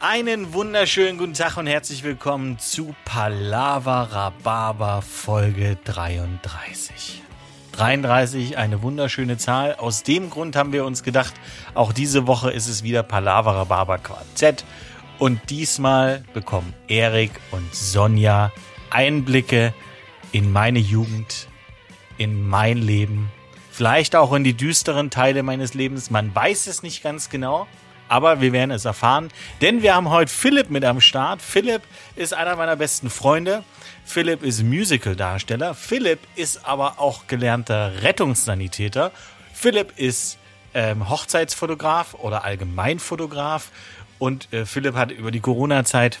Einen wunderschönen guten Tag und herzlich willkommen zu Palava Rhabarber Folge 33. 33, eine wunderschöne Zahl. Aus dem Grund haben wir uns gedacht, auch diese Woche ist es wieder Palava Rhabarber Quartett. Und diesmal bekommen Erik und Sonja Einblicke in meine Jugend, in mein Leben, vielleicht auch in die düsteren Teile meines Lebens. Man weiß es nicht ganz genau aber wir werden es erfahren, denn wir haben heute Philipp mit am Start. Philipp ist einer meiner besten Freunde. Philipp ist Musical-Darsteller. Philipp ist aber auch gelernter Rettungssanitäter. Philipp ist ähm, Hochzeitsfotograf oder Allgemeinfotograf. Und äh, Philipp hat über die Corona-Zeit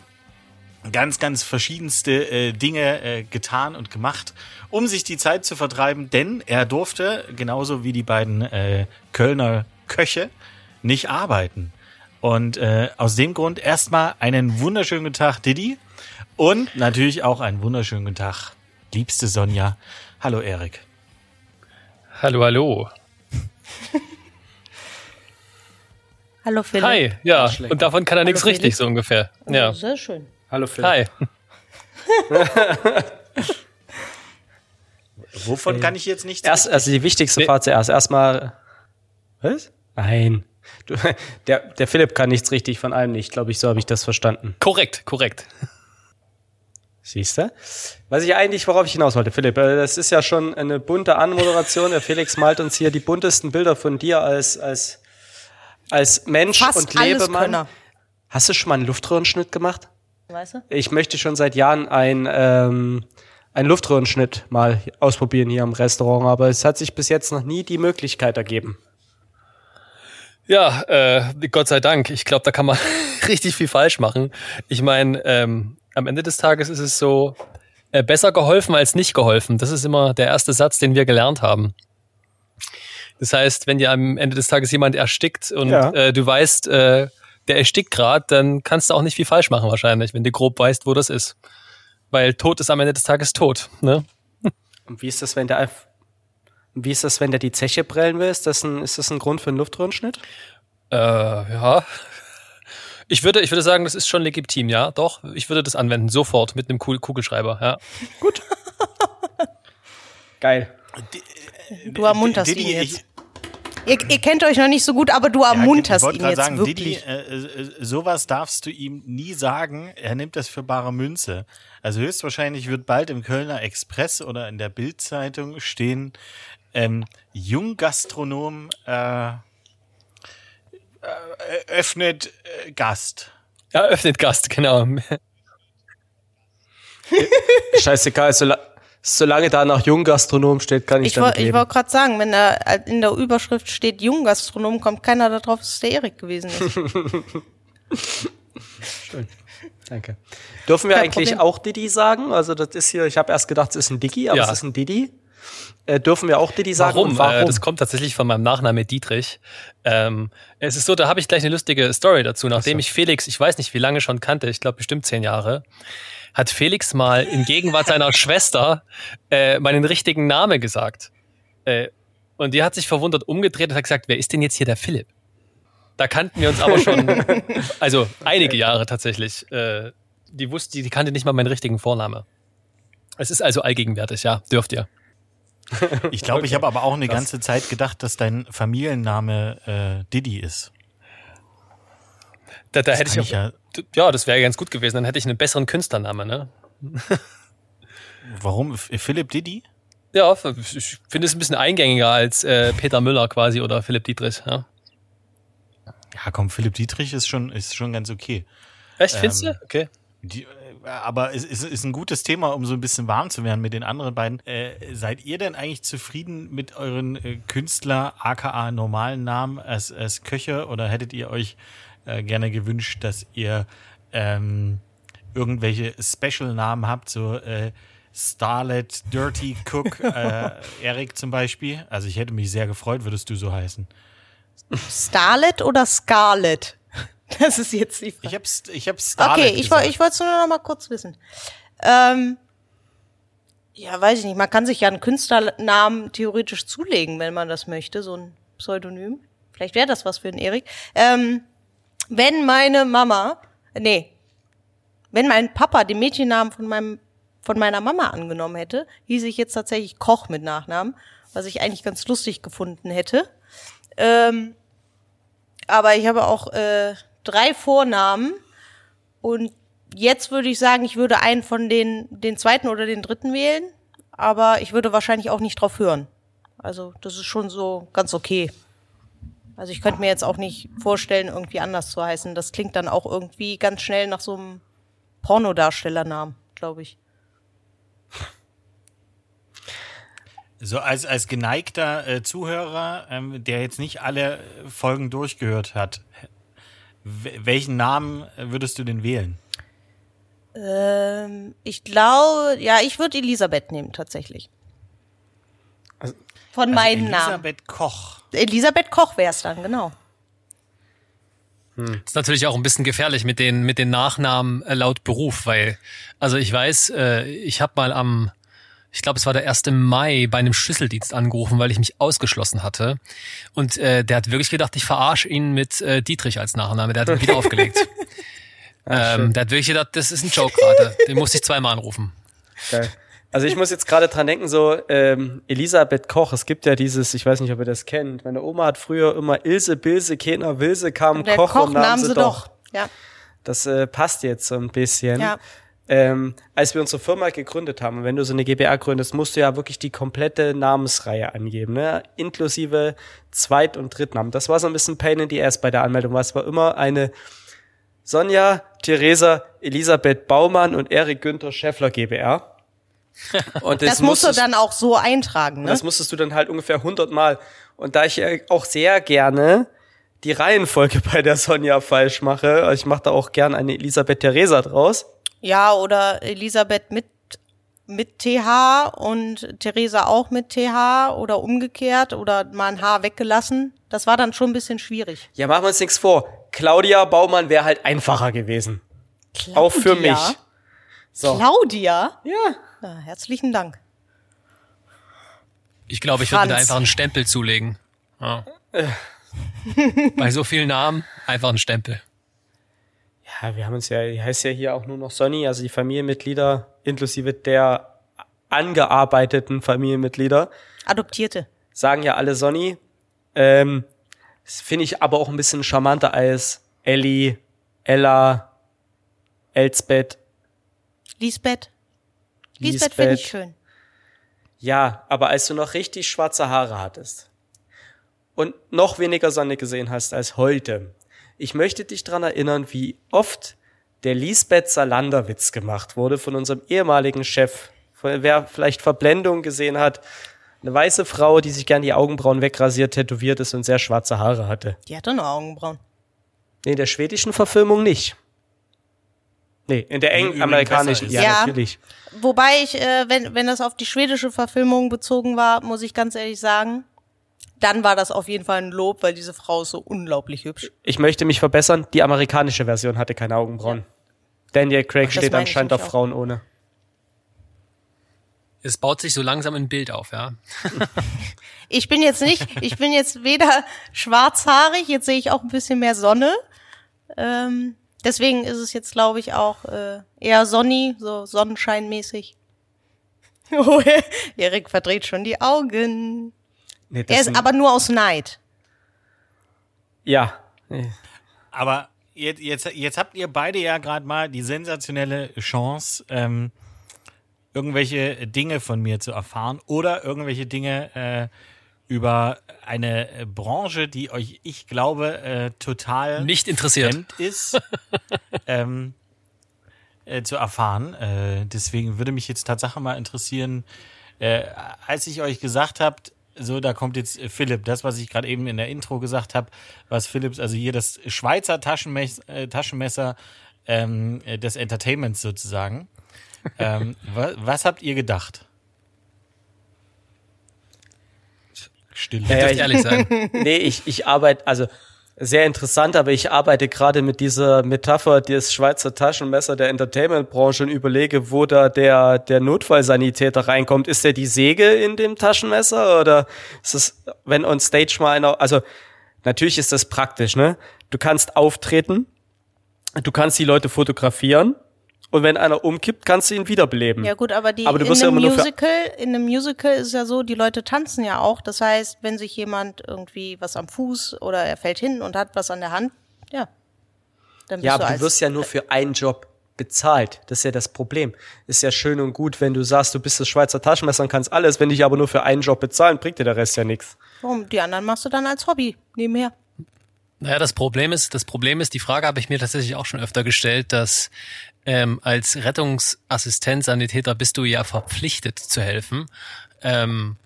ganz, ganz verschiedenste äh, Dinge äh, getan und gemacht, um sich die Zeit zu vertreiben, denn er durfte, genauso wie die beiden äh, Kölner Köche, nicht arbeiten. Und äh, aus dem Grund erstmal einen wunderschönen guten Tag, Didi. Und natürlich auch einen wunderschönen guten Tag, liebste Sonja. Hallo, Erik. Hallo, hallo. hallo, Philipp. Hi, ja. Und davon kann er nichts richtig, so ungefähr. Oh, ja. Sehr schön. Hallo, Philipp. Hi. Wovon kann ich jetzt nichts? Erst, also die wichtigste Frage zuerst. Erstmal. Was? Nein. Du, der, der Philipp kann nichts richtig von allem nicht, glaube ich, so habe ich das verstanden. Korrekt, korrekt. Siehst du? Was ich eigentlich, worauf ich hinaus wollte, Philipp, äh, das ist ja schon eine bunte Anmoderation. Der Felix malt uns hier die buntesten Bilder von dir als, als, als Mensch Fast und Lebemann. Hast du schon mal einen Luftröhrenschnitt gemacht? Weißt du? Ich möchte schon seit Jahren ein, ähm, einen Luftröhrenschnitt mal ausprobieren hier im Restaurant, aber es hat sich bis jetzt noch nie die Möglichkeit ergeben. Ja, äh, Gott sei Dank. Ich glaube, da kann man richtig viel falsch machen. Ich meine, ähm, am Ende des Tages ist es so, äh, besser geholfen als nicht geholfen. Das ist immer der erste Satz, den wir gelernt haben. Das heißt, wenn dir am Ende des Tages jemand erstickt und ja. äh, du weißt, äh, der erstickt gerade, dann kannst du auch nicht viel falsch machen wahrscheinlich, wenn du grob weißt, wo das ist. Weil Tod ist am Ende des Tages tot. Ne? Und wie ist das, wenn der wie ist das, wenn der die Zeche prellen will? Ist das ein, ist das ein Grund für einen Luftröhrenschnitt? Äh, ja. Ich würde, ich würde sagen, das ist schon legitim, ja, doch. Ich würde das anwenden, sofort mit einem Kugelschreiber, ja. Gut. Geil. Du ermunterst ihn jetzt. Ihr, ihr, kennt euch noch nicht so gut, aber du ermunterst ja, ihn jetzt sagen, wirklich. Didi, äh, äh, sowas darfst du ihm nie sagen. Er nimmt das für bare Münze. Also höchstwahrscheinlich wird bald im Kölner Express oder in der Bildzeitung stehen, ähm, Junggastronom äh, äh, öffnet äh, Gast. Ja, öffnet Gast, genau. Scheißegal, so, solange da nach Junggastronom steht, kann ich, ich damit Ich wollte gerade sagen, wenn da in der Überschrift steht Junggastronom, kommt keiner darauf, dass es der Erik gewesen ist. Schön. Danke. Dürfen wir Kein eigentlich Problem. auch Didi sagen? Also das ist hier, ich habe erst gedacht, es ist ein Digi, aber ja. es ist ein Didi. Äh, dürfen wir auch Didi sagen? Warum? warum? Äh, das kommt tatsächlich von meinem Nachname Dietrich. Ähm, es ist so, da habe ich gleich eine lustige Story dazu. Nachdem so. ich Felix, ich weiß nicht wie lange schon kannte, ich glaube bestimmt zehn Jahre, hat Felix mal in Gegenwart seiner Schwester äh, meinen richtigen Namen gesagt. Äh, und die hat sich verwundert umgedreht und hat gesagt, wer ist denn jetzt hier der Philipp? Da kannten wir uns aber schon, also einige Jahre tatsächlich. Äh, die wusste, die kannte nicht mal meinen richtigen Vorname. Es ist also allgegenwärtig, ja, dürft ihr. Ich glaube, okay. ich habe aber auch eine ganze Zeit gedacht, dass dein Familienname äh, Didi ist. Da, da hätte ich, auch, ja, ja, das wäre ganz gut gewesen. Dann hätte ich einen besseren Künstlernamen, ne? Warum? Philipp Didi? Ja, ich finde es ein bisschen eingängiger als äh, Peter Müller quasi oder Philipp Dietrich. Ja. ja, komm, Philipp Dietrich ist schon, ist schon ganz okay. Echt, findest ähm, du? Okay. Die, aber es ist, ist ein gutes Thema, um so ein bisschen warm zu werden mit den anderen beiden. Äh, seid ihr denn eigentlich zufrieden mit euren äh, Künstler, aka normalen Namen als, als Köche oder hättet ihr euch äh, gerne gewünscht, dass ihr ähm, irgendwelche Special-Namen habt, so äh, Starlet, Dirty Cook, äh, Eric zum Beispiel? Also ich hätte mich sehr gefreut, würdest du so heißen. Starlet oder Scarlet? Das ist jetzt die Frage. Ich hab's, ich hab's Starlet Okay, ich, ich wollte es nur noch mal kurz wissen. Ähm, ja, weiß ich nicht. Man kann sich ja einen Künstlernamen theoretisch zulegen, wenn man das möchte, so ein Pseudonym. Vielleicht wäre das was für den Erik. Ähm, wenn meine Mama Nee. Wenn mein Papa den Mädchennamen von meinem von meiner Mama angenommen hätte, hieß ich jetzt tatsächlich Koch mit Nachnamen, was ich eigentlich ganz lustig gefunden hätte. Ähm, aber ich habe auch äh, drei Vornamen und jetzt würde ich sagen, ich würde einen von den, den zweiten oder den dritten wählen, aber ich würde wahrscheinlich auch nicht drauf hören. Also das ist schon so ganz okay. Also ich könnte mir jetzt auch nicht vorstellen, irgendwie anders zu heißen. Das klingt dann auch irgendwie ganz schnell nach so einem Pornodarstellernamen, glaube ich. So als, als geneigter äh, Zuhörer, ähm, der jetzt nicht alle Folgen durchgehört hat, welchen Namen würdest du denn wählen? Ähm, ich glaube, ja, ich würde Elisabeth nehmen, tatsächlich. Also, Von also meinen Elisabeth Namen. Elisabeth Koch. Elisabeth Koch wäre es dann, genau. Das ist natürlich auch ein bisschen gefährlich mit den mit den Nachnamen äh, laut Beruf, weil also ich weiß, äh, ich habe mal am ich glaube, es war der 1. Mai bei einem Schlüsseldienst angerufen, weil ich mich ausgeschlossen hatte. Und äh, der hat wirklich gedacht, ich verarsche ihn mit äh, Dietrich als Nachname. Der hat ihn wieder aufgelegt. ähm, der hat wirklich gedacht, das ist ein Joke gerade. Den musste ich zweimal anrufen. Geil. Also ich muss jetzt gerade dran denken, so ähm, Elisabeth Koch, es gibt ja dieses, ich weiß nicht, ob ihr das kennt, meine Oma hat früher immer Ilse, Bilse, Kener, Wilse, kam Der Koch, Koch, und nahm sie doch. doch. Ja. Das äh, passt jetzt so ein bisschen. Ja. Ähm, als wir unsere Firma gegründet haben, wenn du so eine GBR gründest, musst du ja wirklich die komplette Namensreihe angeben, ne? inklusive Zweit- und Drittnamen. Das war so ein bisschen Pain in the Ass bei der Anmeldung, weil es war immer eine Sonja, Theresa, Elisabeth Baumann und Erik Günther Scheffler GBR. Und Das musst du dann auch so eintragen, ne? das musstest du dann halt ungefähr 100 Mal. Und da ich äh, auch sehr gerne die Reihenfolge bei der Sonja falsch mache, ich mache da auch gern eine Elisabeth Theresa draus. Ja, oder Elisabeth mit mit TH und Theresa auch mit TH oder umgekehrt oder mal ein H weggelassen. Das war dann schon ein bisschen schwierig. Ja, machen wir uns nichts vor. Claudia Baumann wäre halt einfacher gewesen. Claudia. Auch für mich. So. Claudia? Ja. Na, herzlichen Dank. Ich glaube, ich würde mir da einfach einen Stempel zulegen. Ja. Bei so vielen Namen einfach einen Stempel. Ja, wir haben uns ja, die heißt ja hier auch nur noch Sonny, also die Familienmitglieder inklusive der angearbeiteten Familienmitglieder Adoptierte. sagen ja alle Sonny. Ähm, das finde ich aber auch ein bisschen charmanter als Ellie, Ella, Elsbeth. Lisbeth. Lisbeth finde ich schön. Ja, aber als du noch richtig schwarze Haare hattest und noch weniger Sonne gesehen hast als heute, ich möchte dich dran erinnern, wie oft der Lisbeth Salander-Witz gemacht wurde von unserem ehemaligen Chef. Von- Wer vielleicht Verblendung gesehen hat, eine weiße Frau, die sich gern die Augenbrauen wegrasiert, tätowiert ist und sehr schwarze Haare hatte. Die hatte nur Augenbrauen. Nee, in der schwedischen Verfilmung nicht. Nee, in der Übrigens englisch-amerikanischen, besser ja. Ja. natürlich. Wobei ich, äh, wenn, wenn das auf die schwedische Verfilmung bezogen war, muss ich ganz ehrlich sagen, dann war das auf jeden Fall ein Lob, weil diese Frau ist so unglaublich hübsch. Ich möchte mich verbessern, die amerikanische Version hatte keine Augenbrauen. Daniel Craig Ach, steht anscheinend auf nämlich auch. Frauen ohne. Es baut sich so langsam ein Bild auf, ja. Ich bin jetzt nicht, ich bin jetzt weder schwarzhaarig, jetzt sehe ich auch ein bisschen mehr Sonne. Ähm, deswegen ist es jetzt, glaube ich, auch äh, eher sonny, so sonnenscheinmäßig. Oh, Erik verdreht schon die Augen. Nee, das Er ist aber nur aus Neid. ja. Aber jetzt, jetzt, jetzt habt ihr beide ja gerade mal die sensationelle Chance, ähm, irgendwelche Dinge von mir zu erfahren oder irgendwelche Dinge äh, über eine Branche, die euch, ich glaube, äh, total Nicht interessiert. fremd ist, ähm, äh, zu erfahren. Äh, deswegen würde mich jetzt Tatsache mal interessieren, äh, als ich euch gesagt habt, so, da kommt jetzt äh, Philipp, das, was ich gerade eben in der Intro gesagt habe, was Philips, also hier das Schweizer Taschenmess äh, Taschenmesser ähm, äh, des Entertainments sozusagen. ähm, wa was habt ihr gedacht? Stille. Ja, ja, ich- ehrlich sein. nee, ich, ich arbeite, also sehr interessant, aber ich arbeite gerade mit dieser Metapher des Schweizer Taschenmesser der Entertainment-Branche und überlege, wo da der, der Notfallsanitäter reinkommt. Ist der die Säge in dem Taschenmesser oder ist es, wenn on stage mal einer, also natürlich ist das praktisch, ne? Du kannst auftreten, du kannst die Leute fotografieren und wenn einer umkippt, kannst du ihn wiederbeleben. Ja gut, aber die Aber du in wirst ja einem immer nur für- Musical, in einem Musical ist es ja so, die Leute tanzen ja auch. Das heißt, wenn sich jemand irgendwie was am Fuß oder er fällt hin und hat was an der Hand, ja, dann bist Ja, du aber du wirst ja nur für einen Job bezahlt. Das ist ja das Problem. Ist ja schön und gut, wenn du sagst, du bist das Schweizer Taschenmesser und kannst alles. Wenn dich aber nur für einen Job bezahlen, bringt dir der Rest ja nichts. Warum? Die anderen machst du dann als Hobby nebenher. Naja, das Problem ist, das Problem ist, die Frage habe ich mir tatsächlich auch schon öfter gestellt, dass ähm, als Rettungsassistent, Sanitäter bist du ja verpflichtet zu helfen. Ähm,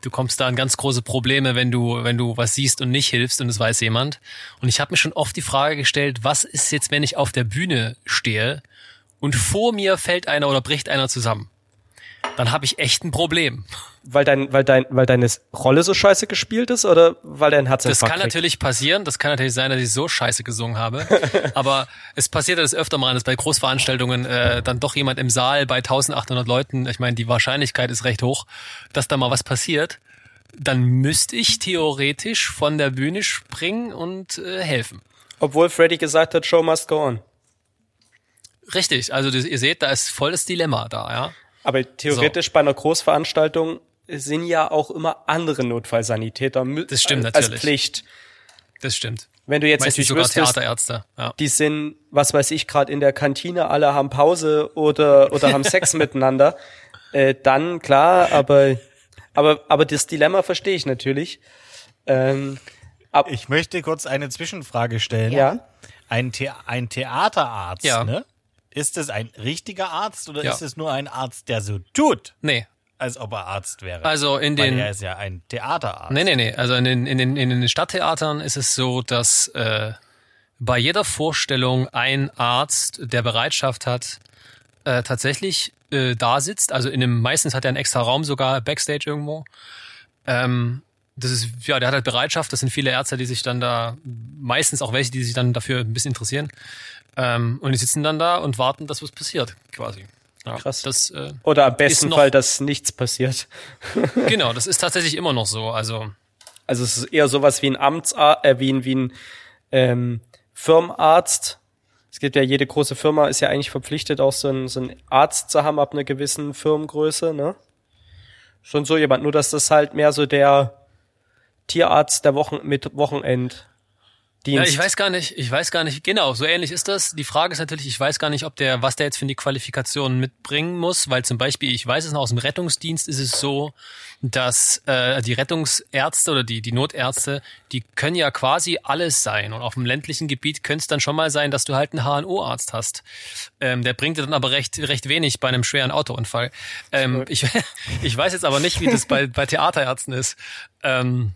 du kommst da in ganz große Probleme, wenn du, wenn du was siehst und nicht hilfst und es weiß jemand. Und ich habe mir schon oft die Frage gestellt, was ist jetzt, wenn ich auf der Bühne stehe und vor mir fällt einer oder bricht einer zusammen? Dann habe ich echt ein Problem. Weil dein, weil dein, weil deine Rolle so scheiße gespielt ist oder weil dein Herz Das kann natürlich passieren. Das kann natürlich sein, dass ich so scheiße gesungen habe. Aber es passiert ja das öfter mal, dass bei Großveranstaltungen äh, dann doch jemand im Saal bei 1800 Leuten, ich meine, die Wahrscheinlichkeit ist recht hoch, dass da mal was passiert. Dann müsste ich theoretisch von der Bühne springen und äh, helfen. Obwohl Freddy gesagt hat, Show must go on. Richtig, also ihr seht, da ist voll das Dilemma da, ja. Aber theoretisch bei einer Großveranstaltung sind ja auch immer andere Notfallsanitäter Das stimmt als natürlich. Pflicht. Das stimmt. Wenn du jetzt Meistens natürlich sogar wüsstest, Theaterärzte. Ja. die sind, was weiß ich, gerade in der Kantine, alle haben Pause oder, oder haben Sex miteinander, äh, dann klar, aber, aber, aber das Dilemma verstehe ich natürlich. Ähm, ab, Ich möchte kurz eine Zwischenfrage stellen. ja. Ein, The ein Theaterarzt, Ja. ne? Ist es ein richtiger Arzt oder Ja. ist es nur ein Arzt, der so tut, Nee, als ob er Arzt wäre? also in Weil den er ist ja ein Theaterarzt. Nee, nee, nee. Also in den, in den, in den Stadttheatern ist es so, dass äh, bei jeder Vorstellung ein Arzt, der Bereitschaft hat, äh, tatsächlich äh, da sitzt. Also in einem, meistens hat er einen extra Raum sogar Backstage irgendwo. Ähm, das ist, ja, der hat halt Bereitschaft. Das sind viele Ärzte, die sich dann da, meistens auch welche, die sich dann dafür ein bisschen interessieren. Ähm, und die sitzen dann da und warten, dass was passiert, quasi. Ja, Krass. Das, äh, Oder am besten noch- Fall, dass nichts passiert. genau, das ist tatsächlich immer noch so. Also Also es ist eher sowas wie ein Amtsarzt, äh, wie ein, wie ein ähm, Firmenarzt. Es gibt ja jede große Firma ist ja eigentlich verpflichtet, auch so einen, so einen Arzt zu haben ab einer gewissen Firmengröße, ne? Schon so jemand, nur dass das halt mehr so der Tierarzt der Wochen mit Wochenenddienst. Ja, ich weiß gar nicht, ich weiß gar nicht, genau, so ähnlich ist das. Die Frage ist natürlich, ich weiß gar nicht, ob der, was der jetzt für die Qualifikationen mitbringen muss, weil zum Beispiel, ich weiß es noch aus dem Rettungsdienst, ist es so, dass äh, die Rettungsärzte oder die, die Notärzte, die können ja quasi alles sein. Und auf dem ländlichen Gebiet könnte es dann schon mal sein, dass du halt einen HNO-Arzt hast. Ähm, der bringt dir dann aber recht, recht wenig bei einem schweren Autounfall. Ähm, ich, ich weiß jetzt aber nicht, wie das bei, bei Theaterärzten ist. Ähm,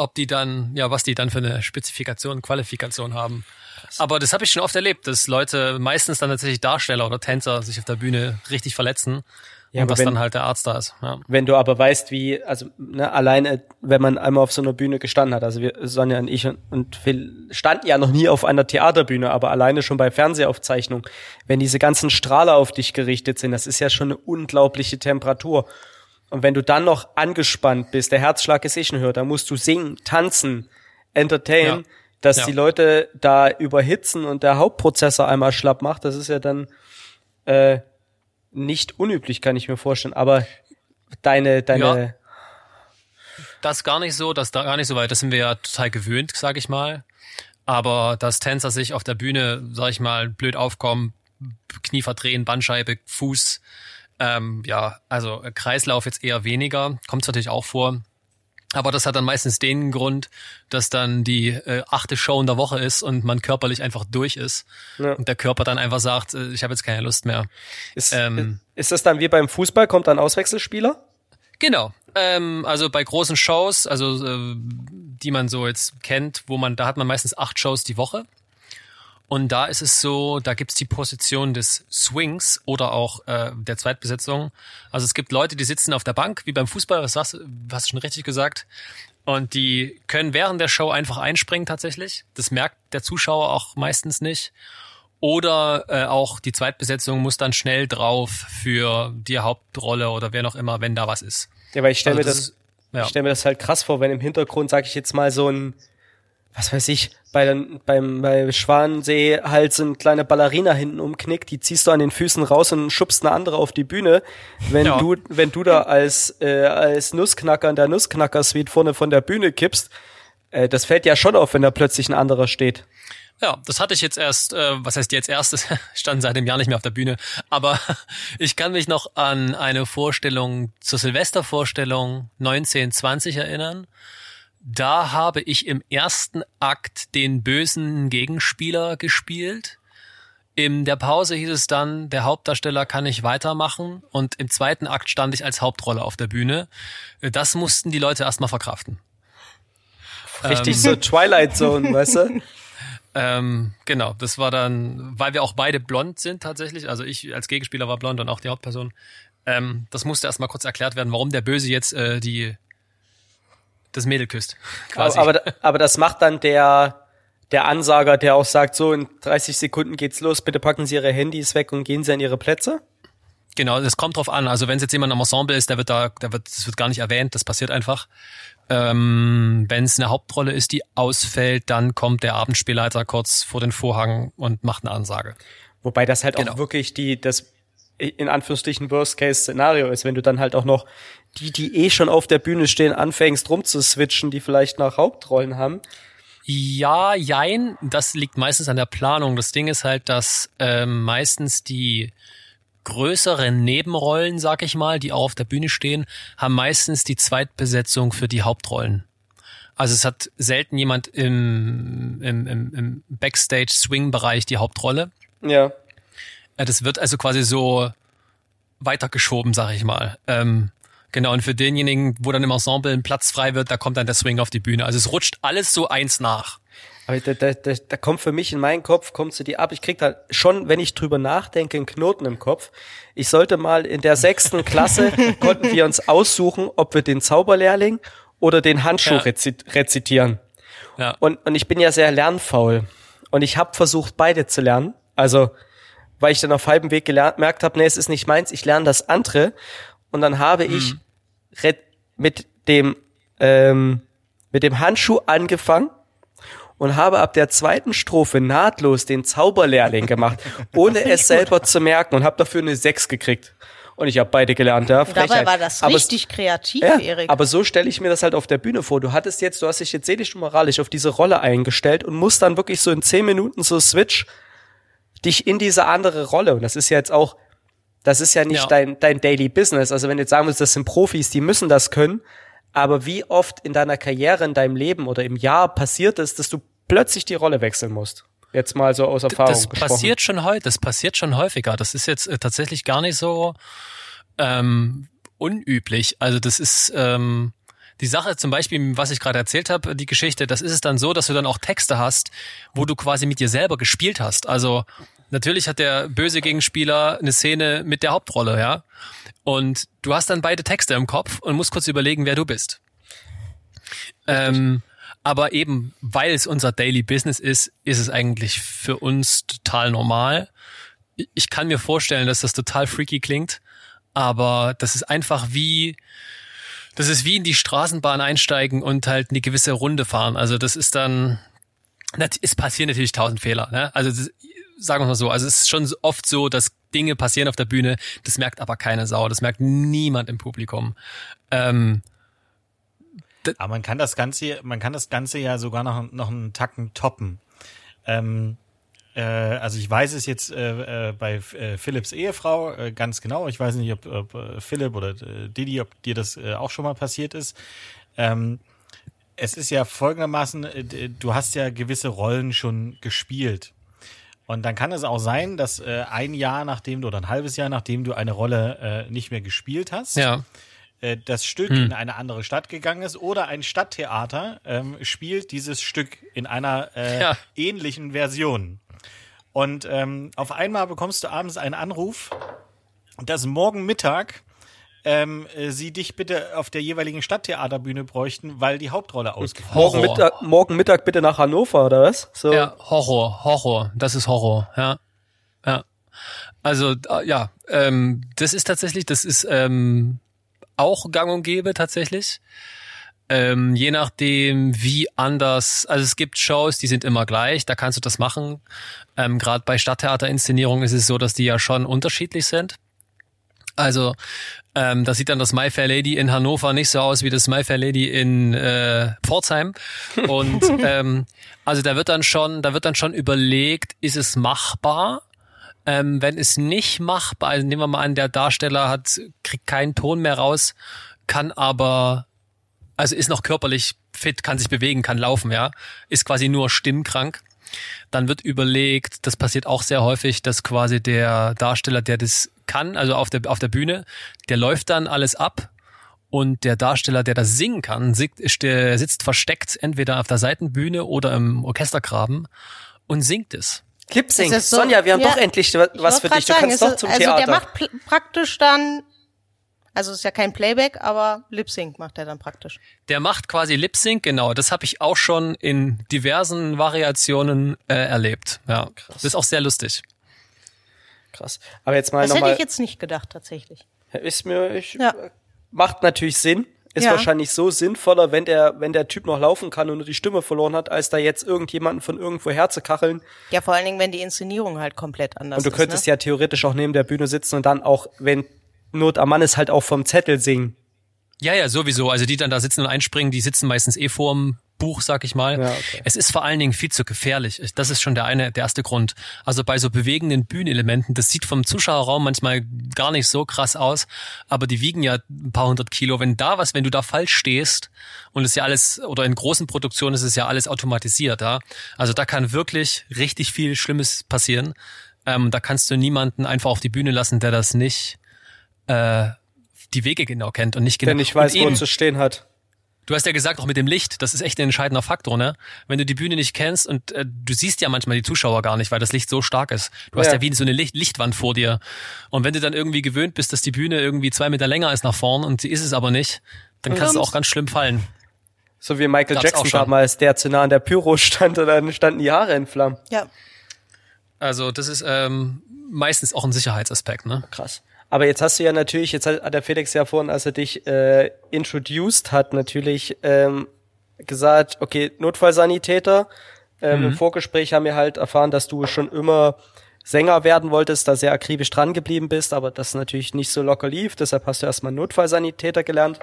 ob die dann, ja, was die dann für eine Spezifikation, Qualifikation haben. Aber das habe ich schon oft erlebt, dass Leute meistens dann tatsächlich Darsteller oder Tänzer sich auf der Bühne richtig verletzen Ja, und dass wenn- dann halt der Arzt da ist. Ja. Wenn du aber weißt, wie, also ne, alleine, wenn man einmal auf so einer Bühne gestanden hat, also wir, Sonja und ich und, und Phil standen ja noch nie auf einer Theaterbühne, aber alleine schon bei Fernsehaufzeichnungen, wenn diese ganzen Strahler auf dich gerichtet sind, das ist ja schon eine unglaubliche Temperatur. Und wenn du dann noch angespannt bist, der Herzschlag ist eh schon höher, dann musst du singen, tanzen, entertainen, Ja. dass Ja. die Leute da überhitzen und der Hauptprozessor einmal schlapp macht, das ist ja dann äh, nicht unüblich, kann ich mir vorstellen. Aber deine, deine, Das gar nicht so, das da gar nicht so weit. Das sind wir ja total gewöhnt, sage ich mal. Aber dass Tänzer sich auf der Bühne, sag ich mal, blöd aufkommen, Knie verdrehen, Bandscheibe, Fuß, ähm, ja, also Kreislauf jetzt eher weniger, kommt natürlich auch vor. Aber das hat dann meistens den Grund, dass dann die äh, achte Show in der Woche ist und man körperlich einfach durch ist Ja. und der Körper dann einfach sagt, äh, ich habe jetzt keine Lust mehr. Ist, Ähm, ist das dann wie beim Fußball? Kommt dann Auswechselspieler? Genau. Ähm, also bei großen Shows, also äh, die man so jetzt kennt, wo man, da hat man meistens acht Shows die Woche. Und da ist es so, da gibt's die Position des Swings oder auch äh, der Zweitbesetzung. Also es gibt Leute, die sitzen auf der Bank, wie beim Fußball, was hast, hast du schon richtig gesagt. Und die können während der Show einfach einspringen tatsächlich. Das merkt der Zuschauer auch meistens nicht. Oder äh, auch die Zweitbesetzung muss dann schnell drauf für die Hauptrolle oder wer noch immer, wenn da was ist. Ja, weil ich stelle Also mir das ja. ich stelle mir das halt krass vor, wenn im Hintergrund, sag ich jetzt mal, so ein was weiß ich, bei beim, bei Schwansee halt so eine kleine Ballerina hinten umknickt, die ziehst du an den Füßen raus und schubst eine andere auf die Bühne. Wenn Ja. du, wenn du da als, äh, als Nussknacker in der Nussknacker-Suite vorne von der Bühne kippst, äh, das fällt ja schon auf, wenn da plötzlich ein anderer steht. Ja, das hatte ich jetzt erst, äh, was heißt jetzt erstes, stand seit einem Jahr nicht mehr auf der Bühne, aber ich kann mich noch an eine Vorstellung zur Silvestervorstellung 1920 erinnern. Da habe ich im ersten Akt den bösen Gegenspieler gespielt. In der Pause hieß es dann, der Hauptdarsteller kann nicht weitermachen und im zweiten Akt stand ich als Hauptrolle auf der Bühne. Das mussten die Leute erstmal verkraften. Richtig Ähm. so Twilight Zone, weißt du? Ähm, genau, das war dann, weil wir auch beide blond sind tatsächlich, also ich als Gegenspieler war blond und auch die Hauptperson. Ähm, das musste erstmal kurz erklärt werden, warum der Böse jetzt äh, die das Mädel küsst. Quasi. Aber, aber, aber das macht dann der, der Ansager, der auch sagt, so in 30 Sekunden geht's los, bitte packen Sie Ihre Handys weg und gehen Sie an Ihre Plätze. Genau, das kommt drauf an. Also wenn es jetzt jemand am Ensemble ist, der wird da, der wird, das wird gar nicht erwähnt, das passiert einfach. Ähm, wenn es eine Hauptrolle ist, die ausfällt, dann kommt der Abendspielleiter kurz vor den Vorhang und macht eine Ansage. Wobei das halt Genau. auch wirklich die, das in Anführungsstrichen Worst-Case-Szenario ist, wenn du dann halt auch noch die, die eh schon auf der Bühne stehen, anfängst rumzuswitchen, die vielleicht nach Hauptrollen haben. Ja, jein. Das liegt meistens an der Planung. Das Ding ist halt, dass ähm, meistens die größeren Nebenrollen, sag ich mal, die auch auf der Bühne stehen, haben meistens die Zweitbesetzung für die Hauptrollen. Also es hat selten jemand im, im, im, im Backstage-Swing-Bereich die Hauptrolle. Ja. Äh, Das wird also quasi so weitergeschoben, sag ich mal. Ähm, genau, und für denjenigen, wo dann im Ensemble ein Platz frei wird, da kommt dann der Swing auf die Bühne. Also es rutscht alles so eins nach. Aber da, da, da, da kommt für mich in meinen Kopf, kommt zu die ab. Ich krieg da schon, wenn ich drüber nachdenke, einen Knoten im Kopf. Ich sollte mal in der sechsten Klasse, konnten wir uns aussuchen, ob wir den Zauberlehrling oder den Handschuh Ja. rezit rezitieren. Ja. Und, und ich bin ja sehr lernfaul. Und ich habe versucht, beide zu lernen. Also, weil ich dann auf halbem Weg gelernt, gemerkt habe, nee, es ist nicht meins, ich lerne das andere. Und dann habe ich re- mit dem, ähm, mit dem Handschuh angefangen und habe ab der zweiten Strophe nahtlos den Zauberlehrling gemacht, ohne es selber zu merken und habe dafür eine 6 gekriegt. Und ich habe beide gelernt, ja. Dabei war das Aber es- richtig kreativ, ja, Erik. aber so stelle ich mir das halt auf der Bühne vor. Du hattest jetzt, du hast dich jetzt seelisch und moralisch auf diese Rolle eingestellt und musst dann wirklich so in zehn Minuten so switch dich in diese andere Rolle. Und das ist ja jetzt auch, das ist ja nicht Ja. dein, dein Daily Business. Also wenn du jetzt sagen willst, das sind Profis, die müssen das können. Aber wie oft in deiner Karriere, in deinem Leben oder im Jahr passiert es, dass du plötzlich die Rolle wechseln musst? Jetzt mal so aus Erfahrung das gesprochen. passiert schon heute, das passiert schon häufiger. Das ist jetzt äh, tatsächlich gar nicht so ähm, unüblich. Also das ist ähm, die Sache zum Beispiel, was ich gerade erzählt habe, die Geschichte, das ist es dann so, dass du dann auch Texte hast, wo du quasi mit dir selber gespielt hast. Also natürlich hat der böse Gegenspieler eine Szene mit der Hauptrolle, ja. Und du hast dann beide Texte im Kopf und musst kurz überlegen, wer du bist. Ähm, aber eben, weil es unser Daily Business ist, ist es eigentlich für uns total normal. Ich kann mir vorstellen, dass das total freaky klingt, aber das ist einfach wie, das ist wie in die Straßenbahn einsteigen und halt eine gewisse Runde fahren. Also das ist dann, es passieren natürlich tausend Fehler. Ne? Also das, sagen wir mal so, also es ist schon oft so, dass Dinge passieren auf der Bühne, das merkt aber keine Sau, das merkt niemand im Publikum. Ähm, Aber man kann das Ganze, man kann das Ganze ja sogar noch, noch einen Tacken toppen. Ähm, äh, also ich weiß es jetzt äh, äh, bei äh, Philips Ehefrau äh, ganz genau. Ich weiß nicht, ob, ob äh, Philipp oder äh, Didi, ob dir das äh, auch schon mal passiert ist. Ähm, es ist ja folgendermaßen, äh, du hast ja gewisse Rollen schon gespielt. Und dann kann es auch sein, dass äh, ein Jahr nachdem du oder ein halbes Jahr nachdem du eine Rolle äh, nicht mehr gespielt hast, ja. äh, das Stück in eine andere Stadt gegangen ist oder ein Stadttheater ähm, spielt dieses Stück in einer äh, Ja. ähnlichen Version. Und ähm, auf einmal bekommst du abends einen Anruf, dass morgen Mittag ähm, äh, sie dich bitte auf der jeweiligen Stadttheaterbühne bräuchten, weil die Hauptrolle ausgefallen morgen, Horror. Mittag, morgen Mittag bitte nach Hannover, oder was? So. Ja, Horror, Horror, das ist Horror, ja. Ja. Also, ja, ähm, das ist tatsächlich, das ist ähm, auch gang und gäbe tatsächlich. ähm, je nachdem, wie anders, also es gibt Shows, die sind immer gleich, da kannst du das machen. Ähm, Gerade bei Stadttheaterinszenierungen ist es so, dass die ja schon unterschiedlich sind. Also ähm, da sieht dann das My Fair Lady in Hannover nicht so aus wie das My Fair Lady in äh, Pforzheim. Und ähm, also da wird dann schon, da wird dann schon überlegt, ist es machbar? Ähm, wenn es nicht machbar, also nehmen wir mal an, der Darsteller hat kriegt keinen Ton mehr raus, kann aber also ist noch körperlich fit, kann sich bewegen, kann laufen, ja, ist quasi nur stimmkrank. Dann wird überlegt, das passiert auch sehr häufig, dass quasi der Darsteller, der das kann, also auf der, auf der Bühne, der läuft dann alles ab und der Darsteller, der das singen kann, sitzt, der sitzt versteckt entweder auf der Seitenbühne oder im Orchestergraben und singt es. Lipsync. Ist das so? Sonja, wir haben Ja, doch endlich was für dich. Du sagen, kannst ist doch zum also Theater. der macht praktisch dann, also ist ja kein Playback, aber Lip Sync macht er dann praktisch. Der macht quasi Lip Sync, genau. Das habe ich auch schon in diversen Variationen äh, erlebt. Ja, das ist auch sehr lustig. Krass. Aber jetzt mal Das hätte nochmal. ich jetzt nicht gedacht, tatsächlich. Ist mir, ich, Ja. macht natürlich Sinn. Ist Ja. wahrscheinlich so sinnvoller, wenn der, wenn der Typ noch laufen kann und nur die Stimme verloren hat, als da jetzt irgendjemanden von irgendwo herzukacheln. Ja, vor allen Dingen, wenn die Inszenierung halt komplett anders Und du ist. könntest ne? ja theoretisch auch neben der Bühne sitzen und dann auch, wenn Not am Mann ist, halt auch vom Zettel singen. Ja, ja, sowieso. Also die dann da sitzen und einspringen, die sitzen meistens eh vorm Buch, sag ich mal. Ja, okay. Es ist vor allen Dingen viel zu gefährlich. Das ist schon der eine, der erste Grund. Also bei so bewegenden Bühnenelementen, das sieht vom Zuschauerraum manchmal gar nicht so krass aus, aber die wiegen ja ein paar hundert Kilo. Wenn da was, wenn du da falsch stehst und es ja alles, oder in großen Produktionen ist es ja alles automatisiert, ja. Also da kann wirklich richtig viel Schlimmes passieren. Ähm, da kannst du niemanden einfach auf die Bühne lassen, der das nicht äh, die Wege genau kennt und nicht genau. Der nicht weiß, und wo eben, er zu stehen hat. Du hast ja gesagt, auch mit dem Licht, das ist echt ein entscheidender Faktor, ne? Wenn du die Bühne nicht kennst und äh, du siehst ja manchmal die Zuschauer gar nicht, weil das Licht so stark ist. Du hast Ja. ja wie so eine Licht Lichtwand vor dir. Und wenn du dann irgendwie gewöhnt bist, dass die Bühne irgendwie zwei Meter länger ist nach vorn und sie ist es aber nicht, dann kannst du auch ganz schlimm fallen. So wie Michael Gab's Jackson damals, der zu nah an der Pyro stand und dann standen die Haare in Flammen. Ja. Also das ist ähm, meistens auch ein Sicherheitsaspekt, ne? Krass. Aber jetzt hast du ja natürlich, jetzt hat der Felix ja vorhin, als er dich äh, introduced hat, natürlich ähm, gesagt, okay, Notfallsanitäter. Ähm, Im Vorgespräch haben wir halt erfahren, dass du schon immer Sänger werden wolltest, da sehr akribisch dran geblieben bist, aber das natürlich nicht so locker lief. Deshalb hast du erstmal Notfallsanitäter gelernt,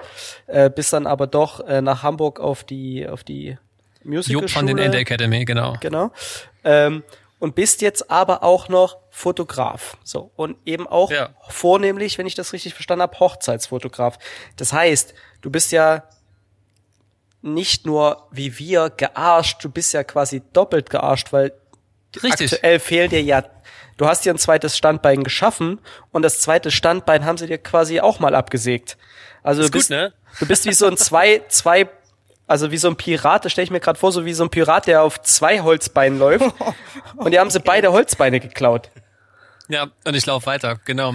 äh, bist dann aber doch äh, nach Hamburg auf die auf die Musical Job von den Ende Academy, genau. genau. Ähm, und bist jetzt aber auch noch Fotograf. So. Und eben auch Ja. vornehmlich, wenn ich das richtig verstanden habe, Hochzeitsfotograf. Das heißt, du bist ja nicht nur wie wir gearscht, du bist ja quasi doppelt gearscht, weil Richtig. aktuell fehlt dir ja, du hast dir ein zweites Standbein geschaffen und das zweite Standbein haben sie dir quasi auch mal abgesägt. Also du bist, gut, ne? du bist wie so ein zwei, zwei, also wie so ein Pirat, das stelle ich mir gerade vor, so wie so ein Pirat, der auf zwei Holzbeinen läuft. und die haben sie beide Holzbeine geklaut. Ja, und ich laufe weiter, genau.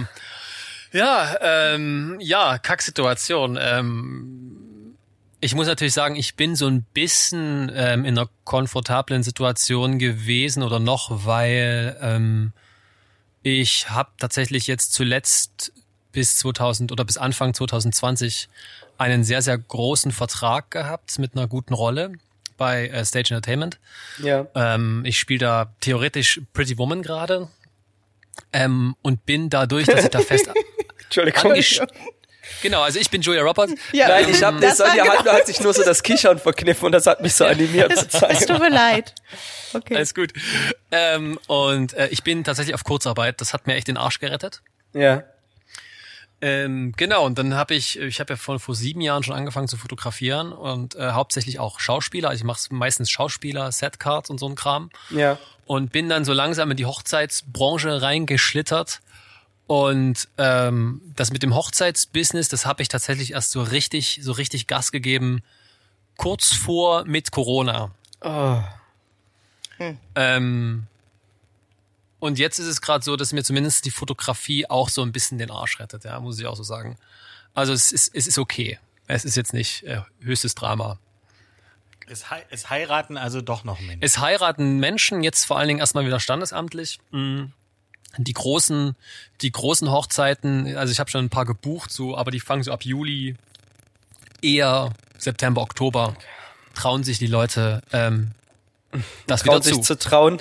Ja, ähm, ja, Kacksituation. Ähm, ich muss natürlich sagen, ich bin so ein bisschen ähm, in einer komfortablen Situation gewesen oder noch, weil ähm, ich habe tatsächlich jetzt zuletzt bis 2000 oder bis Anfang 2020 einen sehr, sehr großen Vertrag gehabt mit einer guten Rolle bei äh, Stage Entertainment. Ja. Ähm, ich spiele da theoretisch Pretty Woman gerade ähm, und bin dadurch, dass ich da fest Entschuldigung. Genau, also ich bin Julia Roberts. Ja, Nein, ich habe das, Sonja genau- hat, sich nur so das Kichern verkniffen und das hat mich so animiert zu Es zeigen. tut mir leid. Okay. Alles gut. Ähm, und äh, ich bin tatsächlich auf Kurzarbeit. Das hat mir echt den Arsch gerettet. Ja. Ähm, genau, und dann habe ich, ich habe ja vor, vor sieben Jahren schon angefangen zu fotografieren und äh, hauptsächlich auch Schauspieler. Also ich mache meistens Schauspieler, Setcards und so ein Kram. Ja. und bin dann so langsam in die Hochzeitsbranche reingeschlittert. Und ähm, das mit dem Hochzeitsbusiness, das habe ich tatsächlich erst so richtig, so richtig Gas gegeben, kurz vor mit Corona. Oh. Ähm, und jetzt ist es gerade so, dass mir zumindest die Fotografie auch so ein bisschen den Arsch rettet, ja, muss ich auch so sagen. Also es ist, es ist okay. Es ist jetzt nicht äh, höchstes Drama. Es, hei es heiraten also doch noch Menschen. Es heiraten Menschen jetzt vor allen Dingen erstmal wieder standesamtlich. Mm. Die großen, die großen Hochzeiten, also ich habe schon ein paar gebucht, so, aber die fangen so ab Juli eher September, Oktober trauen sich die Leute ähm, das Traut wieder sich zu. zu trauen.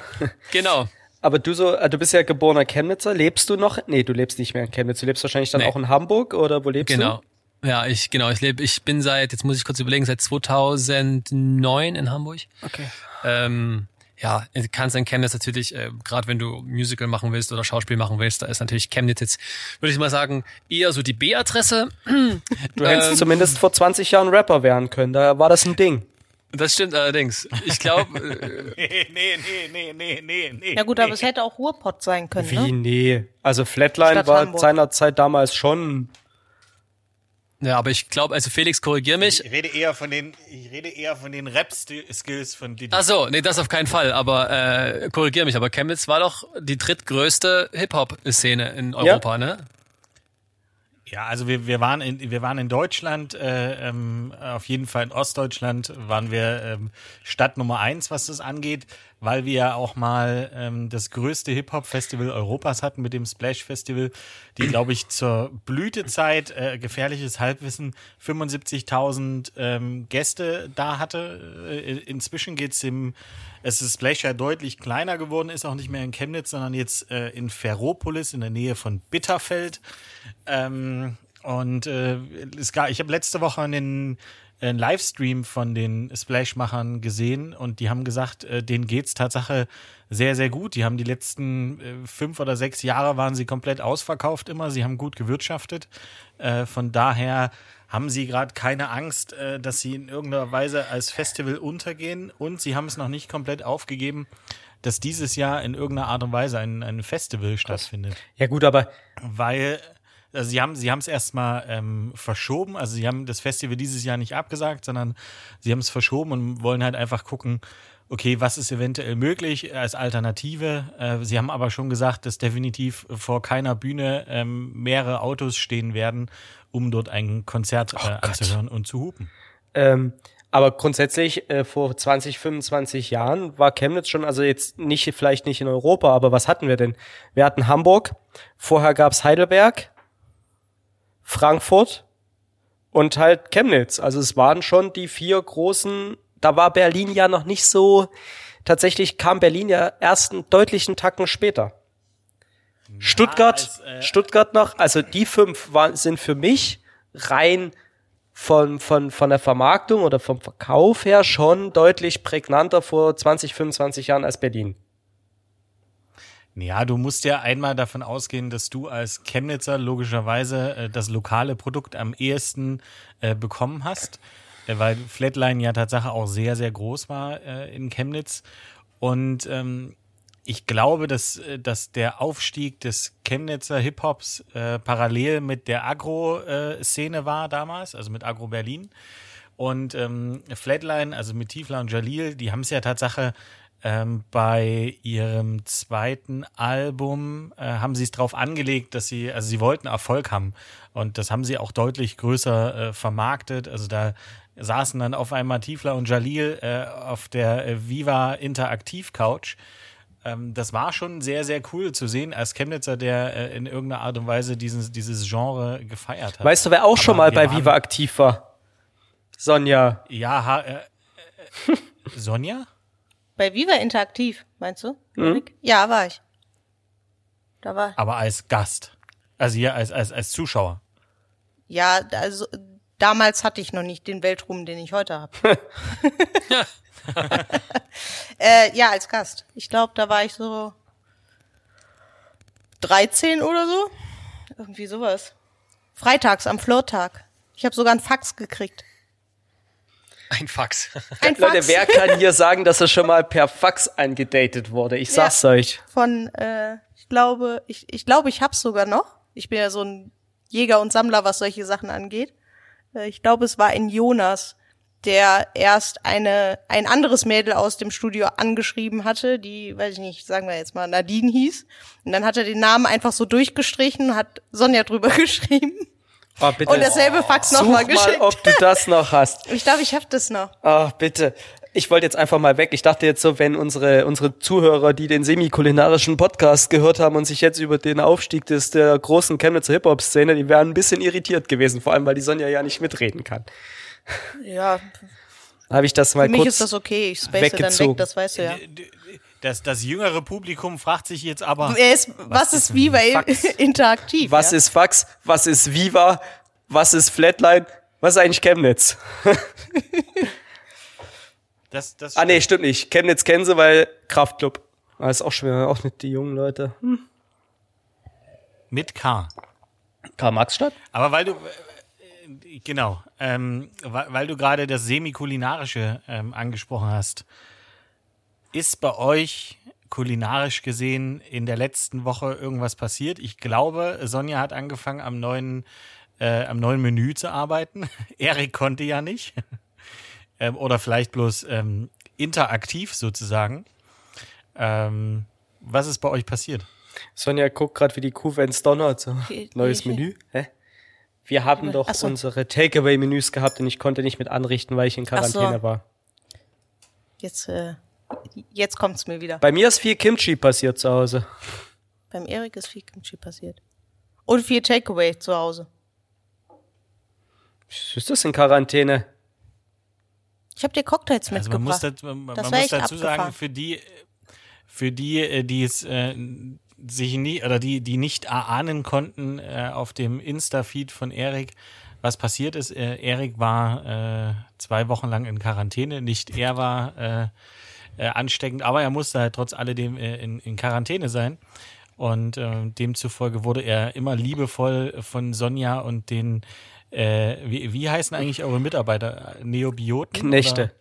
Genau. Aber du so, äh, du bist ja geborener Chemnitzer. Lebst du noch? Nee, du lebst nicht mehr in Chemnitz. Du lebst wahrscheinlich dann Nee. auch in Hamburg oder wo lebst Genau. Ja, ich genau, ich lebe, ich bin seit, jetzt muss ich kurz überlegen, seit 2009 in Hamburg. du? Okay. Ähm, ja, du kannst in Chemnitz natürlich, äh, gerade wenn du Musical machen willst oder Schauspiel machen willst, da ist natürlich Chemnitz jetzt, würde ich mal sagen, eher so die B-Adresse. Du hättest Ähm, zumindest vor 20 Jahren Rapper werden können. Da war das ein Ding. Das stimmt allerdings. Ich glaube, äh, Nee, nee, nee, nee, nee, nee, nee. Ja gut, aber es hätte auch Ruhrpott sein können, Wie? ne? Nee. Also Flatline Stadt war Hamburg. seinerzeit damals schon. ja, aber ich glaube, also Felix, korrigier mich. Ich rede eher von den, ich rede eher von den Rap-Skills von Didi. Ach so, nee, das auf keinen Fall, aber äh, korrigier mich, aber Chemnitz war doch die drittgrößte Hip-Hop-Szene in Europa, ne? Ja, also wir, wir waren in wir waren in Deutschland, äh, ähm, auf jeden Fall in Ostdeutschland waren wir ähm, Stadt Nummer eins, was das angeht, weil wir ja auch mal ähm, das größte Hip-Hop-Festival Europas hatten mit dem Splash Festival, die glaube ich zur Blütezeit äh, gefährliches Halbwissen 75.000 ähm, Gäste da hatte. Äh, inzwischen geht's dem es ist Splash ja deutlich kleiner geworden, ist auch nicht mehr in Chemnitz, sondern jetzt äh, in Ferropolis in der Nähe von Bitterfeld. Ähm, und äh, es gab, ich habe letzte Woche einen, einen Livestream von den Splash-Machern gesehen und die haben gesagt, äh, denen geht's Tatsache sehr, sehr gut. Die haben die letzten äh, fünf oder sechs Jahre waren sie komplett ausverkauft immer. Sie haben gut gewirtschaftet. Äh, von daher haben sie gerade keine Angst, äh, dass sie in irgendeiner Weise als Festival untergehen und sie haben es noch nicht komplett aufgegeben, dass dieses Jahr in irgendeiner Art und Weise ein, ein Festival stattfindet Ja gut, aber weil also sie haben sie haben es erstmal ähm, verschoben, also sie haben das Festival dieses Jahr nicht abgesagt, sondern sie haben es verschoben und wollen halt einfach gucken, okay, was ist eventuell möglich als Alternative. Äh, sie haben aber schon gesagt, dass definitiv vor keiner Bühne ähm, mehrere Autos stehen werden, um dort ein Konzert äh, anzuhören und zu hupen. Ähm, aber grundsätzlich äh, vor 20, 25 Jahren war Chemnitz schon, also jetzt nicht, vielleicht nicht in Europa, aber was hatten wir denn? Wir hatten Hamburg, vorher gab's Heidelberg, Frankfurt und halt Chemnitz. Also es waren schon die vier großen, da war Berlin ja noch nicht so, tatsächlich kam Berlin ja erst einen deutlichen Tacken später. Stuttgart, als, äh, Stuttgart noch, also die fünf waren, sind für mich rein von, von, von der Vermarktung oder vom Verkauf her schon deutlich prägnanter vor 20, 25 Jahren als Berlin. Ja, du musst ja einmal davon ausgehen, dass du als Chemnitzer logischerweise äh, das lokale Produkt am ehesten äh, bekommen hast, äh, weil Flatline ja Tatsache auch sehr, sehr groß war äh, in Chemnitz. Und ähm, ich glaube, dass, äh, dass der Aufstieg des Chemnitzer Hip-Hops äh, parallel mit der Agro-Szene war damals, also mit Agro Berlin. Und ähm, Flatline, also mit Tiefler und Jalil, die haben es ja Tatsache ähm, bei ihrem zweiten Album äh, haben sie es drauf angelegt, dass sie, also sie wollten Erfolg haben. Und das haben sie auch deutlich größer äh, vermarktet. Also da saßen dann auf einmal Tiefler und Jalil äh, auf der äh, Viva Interaktiv Couch. Ähm, das war schon sehr, sehr cool zu sehen, als Chemnitzer, der äh, in irgendeiner Art und Weise dieses, dieses Genre gefeiert hat. Weißt du, wer auch schon Aber mal wir bei Viva aktiv war? Sonja. Ja, ha, äh, Sonja? Bei Viva Interaktiv, meinst du? Mhm. Ja, war ich. Da war, Aber als Gast. Also hier als, als, als Zuschauer. ja, also damals hatte ich noch nicht den Weltruhm, den ich heute habe. äh, ja, als Gast. Ich glaube, da war ich so 13 oder so. Irgendwie sowas. Freitags am Flirttag. Ich habe sogar einen Fax gekriegt. Ein Fax. Ein Leute, Fax wer kann hier sagen, dass er schon mal per Fax eingedatet wurde? Ich sag's euch. von, äh, ich glaube, ich, ich glaube, ich hab's sogar noch. Ich bin ja so ein Jäger und Sammler, was solche Sachen angeht. Äh, ich glaube, es war ein Jonas, der erst eine, ein anderes Mädel aus dem Studio angeschrieben hatte, die, weiß ich nicht, sagen wir jetzt mal Nadine hieß. Und dann hat er den Namen einfach so durchgestrichen und hat Sonja drüber geschrieben. Oh, bitte. Und dasselbe Fax Such nochmal mal, geschickt. ob du das noch hast. Ich glaube, ich hab das noch. Ach, bitte. Ich wollte jetzt einfach mal weg. Ich dachte jetzt so, wenn unsere, unsere Zuhörer, die den semi-kulinarischen Podcast gehört haben und sich jetzt über den Aufstieg des, der großen Chemnitzer Hip-Hop-Szene, die wären ein bisschen irritiert gewesen. Vor allem, weil die Sonja ja nicht mitreden kann. Ja, Habe ich das mal für mich kurz ist das okay. Ich space dann weg, weggezogen. das weißt du ja. Das, das jüngere Publikum fragt sich jetzt aber, Er ist, was, ist wie bei Fax? interaktiv? Was ja? ist Fax? Was ist Viva? Was ist Flatline? Was ist eigentlich Chemnitz? das, das Ah nee, stimmt nicht. Chemnitz kennen sie, weil Kraftclub. Ah, ist auch schwer, auch nicht die jungen Leute. Hm. mit K. Karl-Marx-Stadt? Aber weil du, äh, genau, ähm, weil, weil du gerade das Semi-Kulinarische ähm, angesprochen hast, ist bei euch kulinarisch gesehen in der letzten Woche irgendwas passiert? Ich glaube, Sonja hat angefangen am neuen, äh, am neuen Menü zu arbeiten. Erik konnte ja nicht. ähm, oder vielleicht bloß ähm, interaktiv sozusagen. Ähm, was ist bei euch passiert? Sonja guckt gerade wie die Kuh, wenn's donnert. So. Neues Menü? Hä? Wir haben doch so. unsere Takeaway-Menüs gehabt und ich konnte nicht mit anrichten, weil ich in Quarantäne so. war. Jetzt, äh, jetzt kommt's mir wieder. Bei mir ist viel Kimchi passiert zu Hause. Beim Erik ist viel Kimchi passiert. Und viel Takeaway zu Hause. Was ist das in Quarantäne? Ich habe dir Cocktails Also man muss, mitgebracht. das, man, Das man muss echt dazu sagen, abgefahren. für die, für die, äh, die es äh, sich nie oder die, die nicht erahnen konnten äh, auf dem Insta-Feed von Erik, was passiert ist. Äh, Erik war äh, zwei Wochen lang in Quarantäne. Nicht er war äh, ansteckend, aber er musste halt trotz alledem äh, in, in Quarantäne sein. Und äh, demzufolge wurde er immer liebevoll von Sonja und den, äh, wie, wie heißen eigentlich eure Mitarbeiter? Neobioten? Knechte. Oder?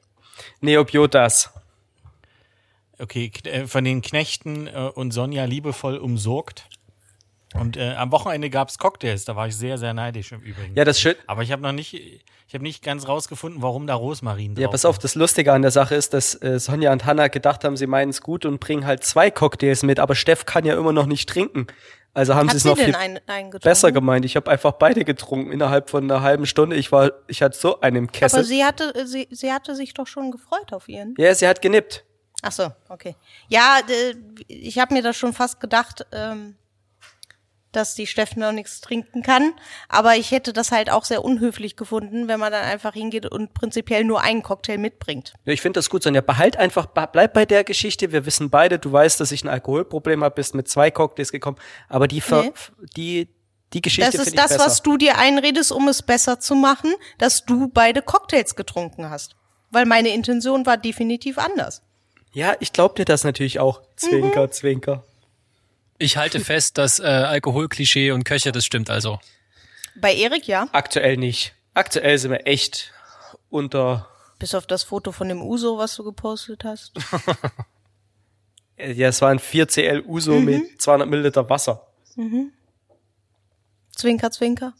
Neobiotas. Okay, äh, von den Knechten äh, und Sonja liebevoll umsorgt. Und äh, am Wochenende gab's Cocktails, da war ich sehr, sehr neidisch im Übrigen. Ja, das schön. Aber ich habe noch nicht, ich habe nicht ganz rausgefunden, warum da Rosmarin drauf Ja, pass auf, das Lustige an der Sache ist, dass äh, Sonja und Hannah gedacht haben, sie meinen es gut und bringen halt zwei Cocktails mit, aber Steff kann ja immer noch nicht trinken. Also haben sie Hat es sie noch denn viel einen, einen besser gemeint. Ich habe einfach beide getrunken innerhalb von einer halben Stunde. Ich war, ich hatte so einen Kessel. Aber sie hatte, sie, sie hatte sich doch schon gefreut auf ihren. ja, sie hat genippt. Ach so, okay. Ja, ich habe mir das schon fast gedacht, ähm, dass die Steffen noch nichts trinken kann. Aber ich hätte das halt auch sehr unhöflich gefunden, wenn man dann einfach hingeht und prinzipiell nur einen Cocktail mitbringt. Ja, ich finde das gut, Sonja. Behalt einfach, bleib bei der Geschichte. Wir wissen beide, du weißt, dass ich ein Alkoholproblem habe, bist mit zwei Cocktails gekommen. Aber die, Ver Nee. die, die Geschichte Das ist das, besser. was du dir einredest, um es besser zu machen, dass du beide Cocktails getrunken hast. Weil meine Intention war definitiv anders. ja, ich glaube dir das natürlich auch. Zwinker, zwinker. Ich halte fest, dass äh, Alkoholklischee und Köche, das stimmt also. Bei Erik ja, Aktuell nicht. Aktuell sind wir echt unter, bis auf das Foto von dem Uso, was du gepostet hast. ja, es war ein 4CL Uso Mhm. mit 200 Milliliter Wasser. Zwinker, zwinker.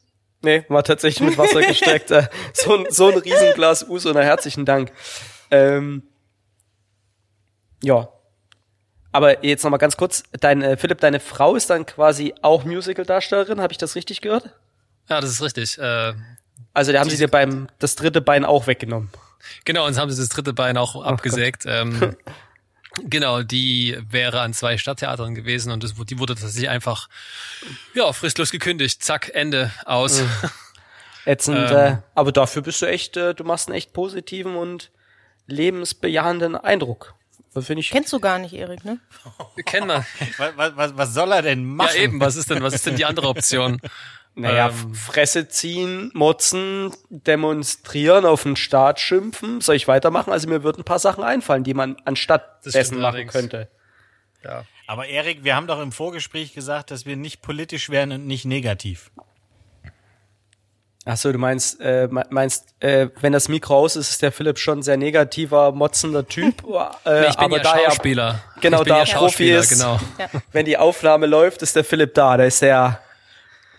Nee, war tatsächlich mit Wasser gesteckt. So, ein, so ein Riesenglas Uso, na herzlichen Dank. Ähm, ja. Aber jetzt nochmal ganz kurz, dein, äh, Philipp, deine Frau ist dann quasi auch Musical-Darstellerin, habe ich das richtig gehört? Ja, das ist richtig. Äh, Also da haben sie dir beim das dritte Bein auch weggenommen. genau, und haben sie das dritte Bein auch abgesägt. Ähm, genau, die wäre an zwei Stadttheatern gewesen und das, die wurde tatsächlich einfach ja fristlos gekündigt. Zack, Ende aus. Ätzend, Ähm. äh, aber dafür bist du echt, äh, du machst einen echt positiven und lebensbejahenden Eindruck. Das finde ich. Kennst du gar nicht, Erik, ne? Kennen wir. Was, was, was soll er denn Ja machen? eben. Was ist denn? Was ist denn die andere Option? Naja, Ähm. Fresse ziehen, motzen, demonstrieren, auf den Staat schimpfen. Soll ich weitermachen? Also mir würden ein paar Sachen einfallen, die man anstatt Das dessen machen allerdings. könnte. Ja. Aber Erik, wir haben doch im Vorgespräch gesagt, dass wir nicht politisch werden und nicht negativ. Ach so, du meinst, äh, me- meinst, äh, wenn das Mikro aus ist, ist der Philipp schon ein sehr negativer, motzender Typ. Äh, Nee, ich bin aber ja da er- Schauspieler. genau, ich bin da ja Profi Schauspieler, ist. genau. Wenn die Aufnahme läuft, ist der Philipp da. Da ist der.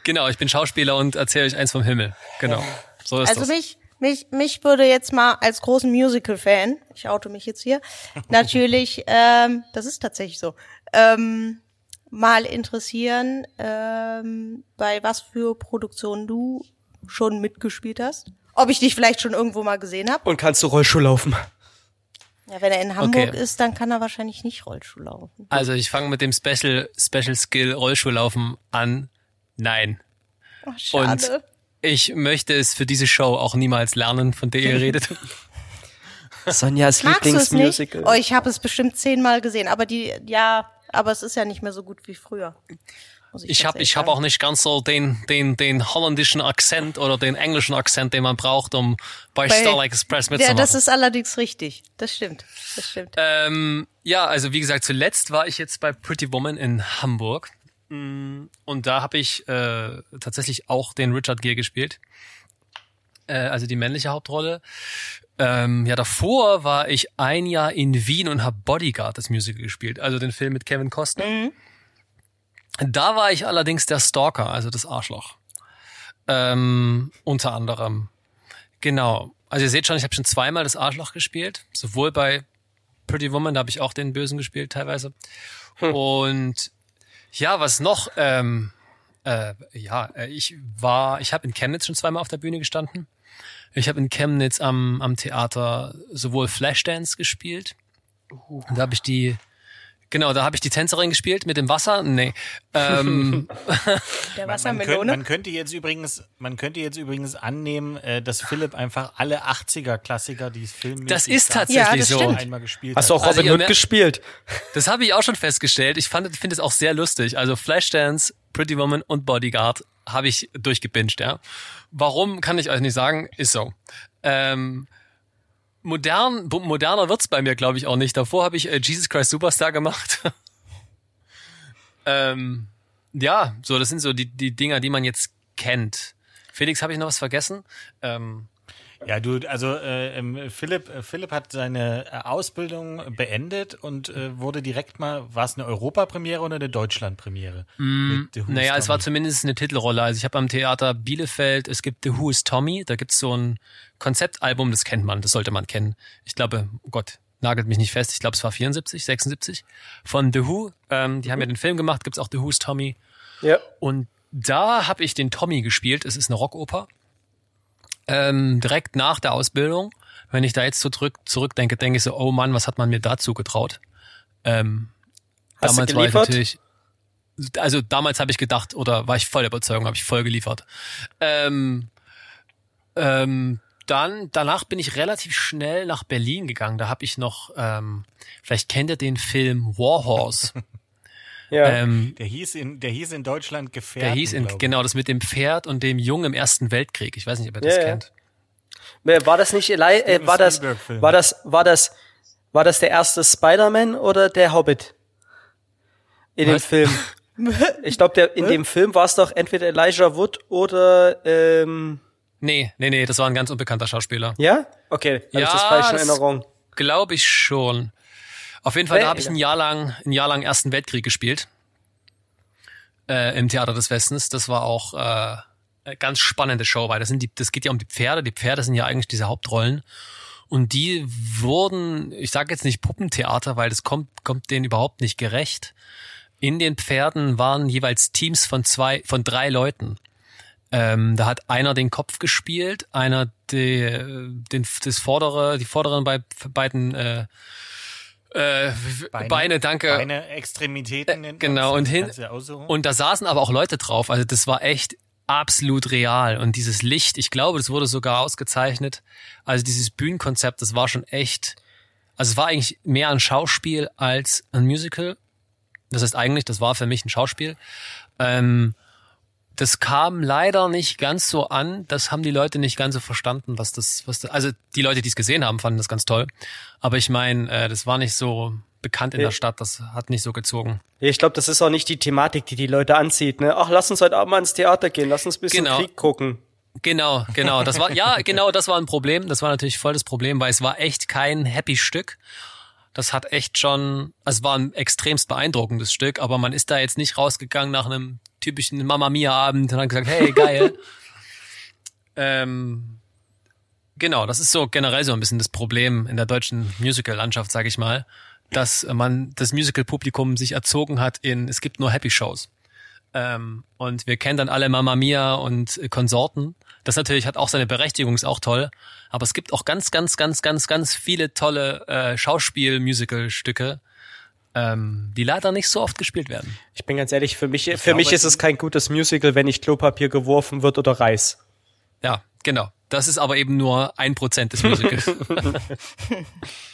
Genau, ich bin Schauspieler und erzähle euch eins vom Himmel. Genau. So ist Also das. mich, mich, mich würde jetzt mal als großen Musical-Fan, ich oute mich jetzt hier, natürlich, ähm, das ist tatsächlich so, ähm, mal interessieren, ähm, bei was für Produktionen du schon mitgespielt hast. Ob ich dich vielleicht schon irgendwo mal gesehen habe. Und kannst du Rollschuh laufen? Ja, wenn er in Hamburg Okay. ist, dann kann er wahrscheinlich nicht Rollschuh laufen. Also ich fange mit dem Special Special Skill Rollschuhlaufen an. Nein. Oh, schade. Ich möchte es für diese Show auch niemals lernen, von der ihr redet. Sonjas Magst du es nicht? Lieblingsmusical. Oh, ich habe es bestimmt zehnmal gesehen, aber die, ja, aber es ist ja nicht mehr so gut wie früher. Ich habe ich hab sagen. auch nicht ganz so den, den, den holländischen Akzent oder den englischen Akzent, den man braucht, um bei, Bei- Starlight Express Ja, mitzumachen. das ist allerdings richtig. Das stimmt. Das stimmt. Ähm, ja, also wie gesagt, zuletzt war ich jetzt bei Pretty Woman in Hamburg. Mm, Und da habe ich äh, tatsächlich auch den Richard Gere gespielt. Äh, also die männliche Hauptrolle. Ähm, ja, davor war ich ein Jahr in Wien und habe Bodyguard, das Musical, gespielt. Also den Film mit Kevin Costner. Da war ich allerdings der Stalker, also das Arschloch. Ähm, unter anderem. Genau. Also ihr seht schon, ich habe schon zweimal das Arschloch gespielt. Sowohl bei Pretty Woman, da habe ich auch den Bösen gespielt teilweise. Und ja, was noch? Ähm, äh, ja, äh, ich war, ich habe in Chemnitz schon zweimal auf der Bühne gestanden. Ich habe in Chemnitz am, am Theater sowohl Flashdance gespielt. Da habe ich die, genau, da habe ich die Tänzerin gespielt mit dem Wasser. Nee. Ähm, Der Man, man, könnte, Wassermelone. man könnte jetzt übrigens, man könnte jetzt übrigens annehmen, äh, dass Philipp einfach alle 80er-Klassiker, die es filmmäßig Das ist tatsächlich Ja, das so. stimmt. einmal gespielt Hast du auch Also Robin Hood mer- gespielt? Das habe ich auch schon festgestellt. Ich fand, finde es auch sehr lustig. Also Flashdance, Pretty Woman und Bodyguard habe ich durchgebinged, ja. Warum, kann ich euch nicht sagen, ist so. Ähm, modern, moderner wird's bei mir, glaube ich, auch nicht. Davor habe ich äh, Jesus Christ Superstar gemacht. ähm, ja, so, das sind so die, die Dinger, die man jetzt kennt. Felix, habe ich noch was vergessen? Ähm, Ja, du, also äh, ähm, Philipp, äh, Philipp hat seine äh, Ausbildung beendet und äh, wurde direkt mal, war es eine Europapremiere oder eine Deutschlandpremiere? Mit The Who's Mm, Naja, es war zumindest eine Titelrolle. Also ich habe am Theater Bielefeld, es gibt The Who is Tommy, da gibt's so ein Konzeptalbum, das kennt man, das sollte man kennen. Ich glaube, oh Gott, nagelt mich nicht fest, ich glaube es war 74, 76 von The Who. Ähm, die haben ja den Film gemacht, gibt's auch The Who is Tommy. Ja. Und da habe ich den Tommy gespielt. Es ist eine Rockoper. Ähm, direkt nach der Ausbildung. Wenn ich da jetzt so zurück, zurückdenke, denke ich so, oh Mann, was hat man mir dazu getraut? Ähm, Hast damals war ich natürlich. Also damals habe ich gedacht, oder war ich voll der Überzeugung, habe ich voll geliefert. Ähm, ähm, dann, danach bin ich relativ schnell nach Berlin gegangen. Da habe ich noch, ähm, vielleicht kennt ihr den Film Warhorse. Ja. ähm, Der hieß in, der hieß in Deutschland Gefährten. der hieß in, genau das mit dem Pferd und dem Jungen im Ersten Weltkrieg. Ich weiß nicht, ob ihr das Ja, ja. kennt. Wer- War das nicht Eli äh, war das war das war das war das der erste Spider-Man oder der Hobbit? In dem Was? Film. Ich glaube, der in dem Film war es doch entweder Elijah Wood oder ähm, Nee, nee, nee, das war ein ganz unbekannter Schauspieler. ja? Okay, Ja, ich das falsch in das- Erinnerung. Glaube ich schon. Auf jeden Fall, da habe ich ein Jahr lang, ein Jahr lang Ersten Weltkrieg gespielt. Äh, Im Theater des Westens. Das war auch äh, eine ganz spannende Show, weil das sind die, das geht ja um die Pferde. Die Pferde sind ja eigentlich diese Hauptrollen. Und die wurden, ich sage jetzt nicht Puppentheater, weil das kommt, kommt denen überhaupt nicht gerecht. In den Pferden waren jeweils Teams von zwei, von drei Leuten. Ähm, da hat einer den Kopf gespielt, einer die, den, das vordere, die vorderen bei, beiden äh, äh, Beine, danke. Beine, Extremitäten. man's. genau, und hin-. Und da saßen aber auch Leute drauf. Also das war echt absolut real. Und dieses Licht, ich glaube, das wurde sogar ausgezeichnet. Also dieses Bühnenkonzept, das war schon echt. Also es war eigentlich mehr ein Schauspiel als ein Musical. Das heißt eigentlich, das war für mich ein Schauspiel. Ähm, das kam leider nicht ganz so an. Das haben die Leute nicht ganz so verstanden, was das, was das, also die Leute, die es gesehen haben, fanden das ganz toll. Aber ich meine, äh, das war nicht so bekannt in Nee. der Stadt. Das hat nicht so gezogen. Ich glaube, das ist auch nicht die Thematik, die die Leute anzieht. Ne? Ach, lass uns heute Abend mal ins Theater gehen, lass uns ein bisschen Genau. Krieg gucken. Genau, genau. Das war, ja, genau, das war ein Problem. Das war natürlich voll das Problem, weil es war echt kein happy Stück. Das hat echt schon, also es war ein extremst beeindruckendes Stück, aber man ist da jetzt nicht rausgegangen nach einem typischen Mamma Mia Abend und hat gesagt, hey, geil. ähm, genau, das ist so generell so ein bisschen das Problem in der deutschen Musical-Landschaft, sage ich mal, dass man das Musical-Publikum sich erzogen hat in, es gibt nur Happy Shows. Ähm, und wir kennen dann alle Mamma Mia und Konsorten. Das natürlich hat auch seine Berechtigung, ist auch toll. Aber es gibt auch ganz, ganz, ganz, ganz, ganz viele tolle äh, Schauspiel-Musical-Stücke, ähm, die leider nicht so oft gespielt werden. Ich bin ganz ehrlich, für mich, für glaube, mich ist es kein gutes Musical, wenn nicht Klopapier geworfen wird oder Reis. ja, genau. Das ist aber eben nur ein Prozent des Musicals.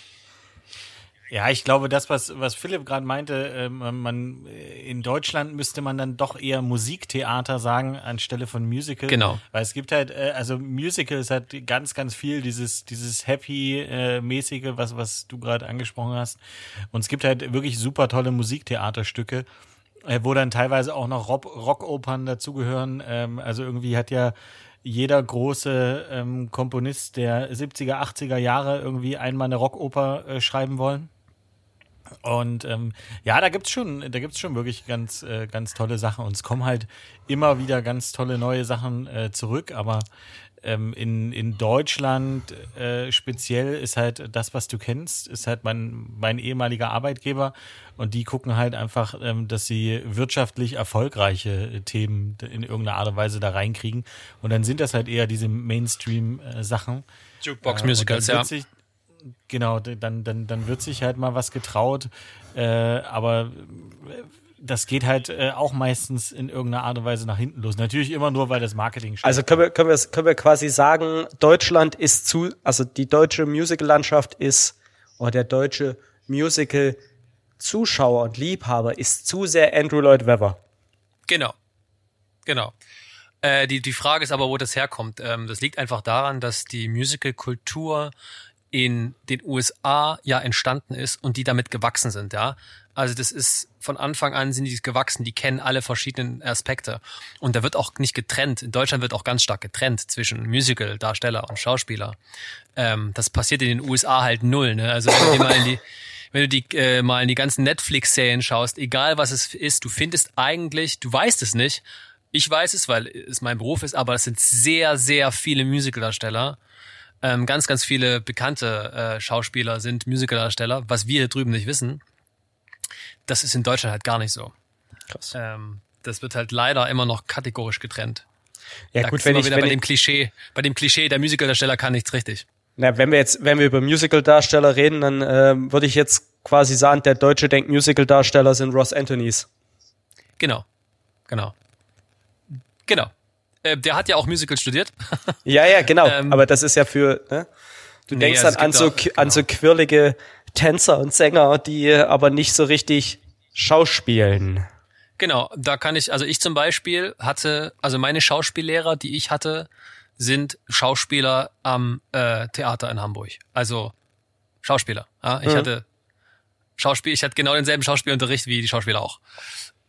Ja, ich glaube, das, was, was Philipp gerade meinte, äh, man, in Deutschland müsste man dann doch eher Musiktheater sagen, anstelle von Musical. Genau. Weil es gibt halt, äh, also Musical ist halt ganz, ganz viel dieses, dieses Happy-mäßige, was, was du gerade angesprochen hast. Und es gibt halt wirklich super tolle Musiktheaterstücke, äh, wo dann teilweise auch noch Rock Rockopern dazugehören. Ähm, also irgendwie hat ja jeder große ähm, Komponist der 70er, 80er Jahre irgendwie einmal eine Rockoper äh, schreiben wollen. Und ähm, ja, da gibt's schon, da gibt's schon wirklich ganz, äh, ganz tolle Sachen. Und es kommen halt immer wieder ganz tolle neue Sachen äh, zurück. Aber ähm, in, in Deutschland äh, speziell ist halt das, was du kennst, ist halt mein, mein ehemaliger Arbeitgeber. Und die gucken halt einfach, ähm, dass sie wirtschaftlich erfolgreiche Themen in irgendeiner Art und Weise da reinkriegen. Und dann sind das halt eher diese Mainstream-Sachen. Jukebox-Musicals, Äh, und dann ja. Genau, dann, dann, dann wird sich halt mal was getraut, äh, aber äh, das geht halt äh, auch meistens in irgendeiner Art und Weise nach hinten los. Natürlich immer nur, weil das Marketing steht. Also können wir, können wir, können wir quasi sagen, Deutschland ist zu, also die deutsche Musical-Landschaft ist, oder der deutsche Musical-Zuschauer und Liebhaber ist zu sehr Andrew Lloyd Webber. Genau. Genau. Äh, die, die Frage ist aber, wo das herkommt. Ähm, das liegt einfach daran, dass die Musical-Kultur in den USA ja entstanden ist und die damit gewachsen sind, ja. Also das ist von Anfang an sind die gewachsen, die kennen alle verschiedenen Aspekte. Und da wird auch nicht getrennt. In Deutschland wird auch ganz stark getrennt zwischen Musical-Darsteller und Schauspieler. Ähm, das passiert in den USA halt null, ne? Also wenn du mal in die, wenn du die äh, mal in die ganzen Netflix-Serien schaust, egal was es ist, du findest eigentlich, du weißt es nicht. Ich weiß es, weil es mein Beruf ist, aber es sind sehr, sehr viele Musicaldarsteller. Ähm, ganz, ganz viele bekannte äh, Schauspieler sind Musicaldarsteller, was wir hier drüben nicht wissen. Das ist in Deutschland halt gar nicht so. Krass. Ähm, das wird halt leider immer noch kategorisch getrennt. Ja da gut, wenn wir ich, wieder wenn bei ich, dem Klischee, bei dem Klischee, der Musicaldarsteller kann nichts richtig. na, wenn wir jetzt, wenn wir über Musical-Darsteller reden, dann ähm, würde ich jetzt quasi sagen, der Deutsche denkt Musical-Darsteller sind Ross Anthonys. Genau. Genau. Genau. Äh, der hat ja auch Musical studiert. Ja, ja, genau. Ähm, Aber das ist ja für, ne? Du Nee, denkst also dann an so, auch- an so quirlige Tänzer und Sänger, die aber nicht so richtig schauspielen. Genau, da kann ich, also ich zum Beispiel hatte, also meine Schauspiellehrer, die ich hatte, sind Schauspieler am äh, Theater in Hamburg. Also Schauspieler. Ja? Ich Mhm. hatte Schauspiel, ich hatte genau denselben Schauspielunterricht wie die Schauspieler auch.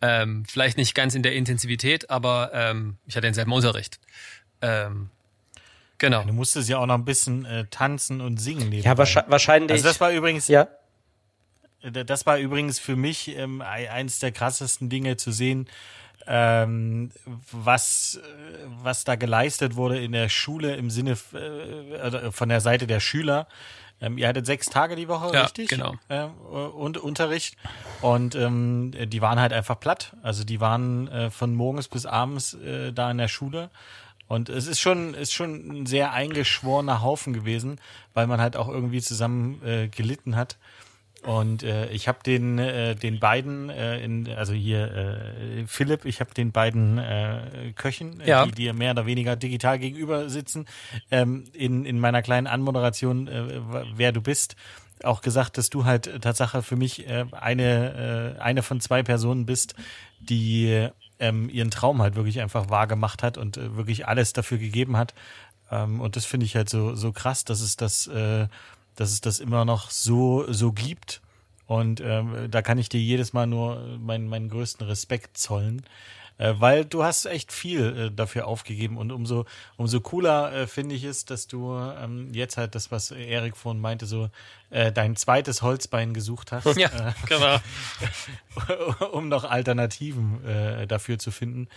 Ähm, vielleicht nicht ganz in der Intensivität, aber ähm, ich hatte denselben Unterricht. Ähm, genau. du musstest ja auch noch ein bisschen äh, tanzen und singen nebenbei. Ja, wahrscheinlich. Also das war übrigens, ja. Äh, Das war übrigens für mich ähm, ei- eins der krassesten Dinge zu sehen, ähm, was, äh, was da geleistet wurde in der Schule im Sinne äh, oder von der Seite der Schüler. Ähm, ihr hattet sechs Tage die Woche, Ja, richtig? genau. Ähm, und Unterricht. Und ähm, die waren halt einfach platt. Also die waren äh, von morgens bis abends äh, da in der Schule. Und es ist schon, ist schon ein sehr eingeschworener Haufen gewesen, weil man halt auch irgendwie zusammen äh, gelitten hat. Und äh, ich habe den äh, den beiden äh, in also hier äh, Philipp, ich habe den beiden äh, Köchen, äh, Ja. die dir mehr oder weniger digital gegenüber sitzen, ähm, in in meiner kleinen Anmoderation, äh, wer du bist, auch gesagt, dass du halt Tatsache für mich äh, eine äh, eine von zwei Personen bist, die ähm, ihren Traum halt wirklich einfach wahr gemacht hat und äh, wirklich alles dafür gegeben hat. Ähm, und das finde ich halt so so krass, dass es das äh, dass es das immer noch so, so gibt. Und ähm, da kann ich dir jedes Mal nur meinen, meinen größten Respekt zollen. Äh, weil du hast echt viel äh, dafür aufgegeben und umso, umso cooler äh, finde ich es, dass du ähm, jetzt halt das, was Erik vorhin meinte, so äh, dein zweites Holzbein gesucht hast, Ja, äh, genau. um noch Alternativen äh, dafür zu finden.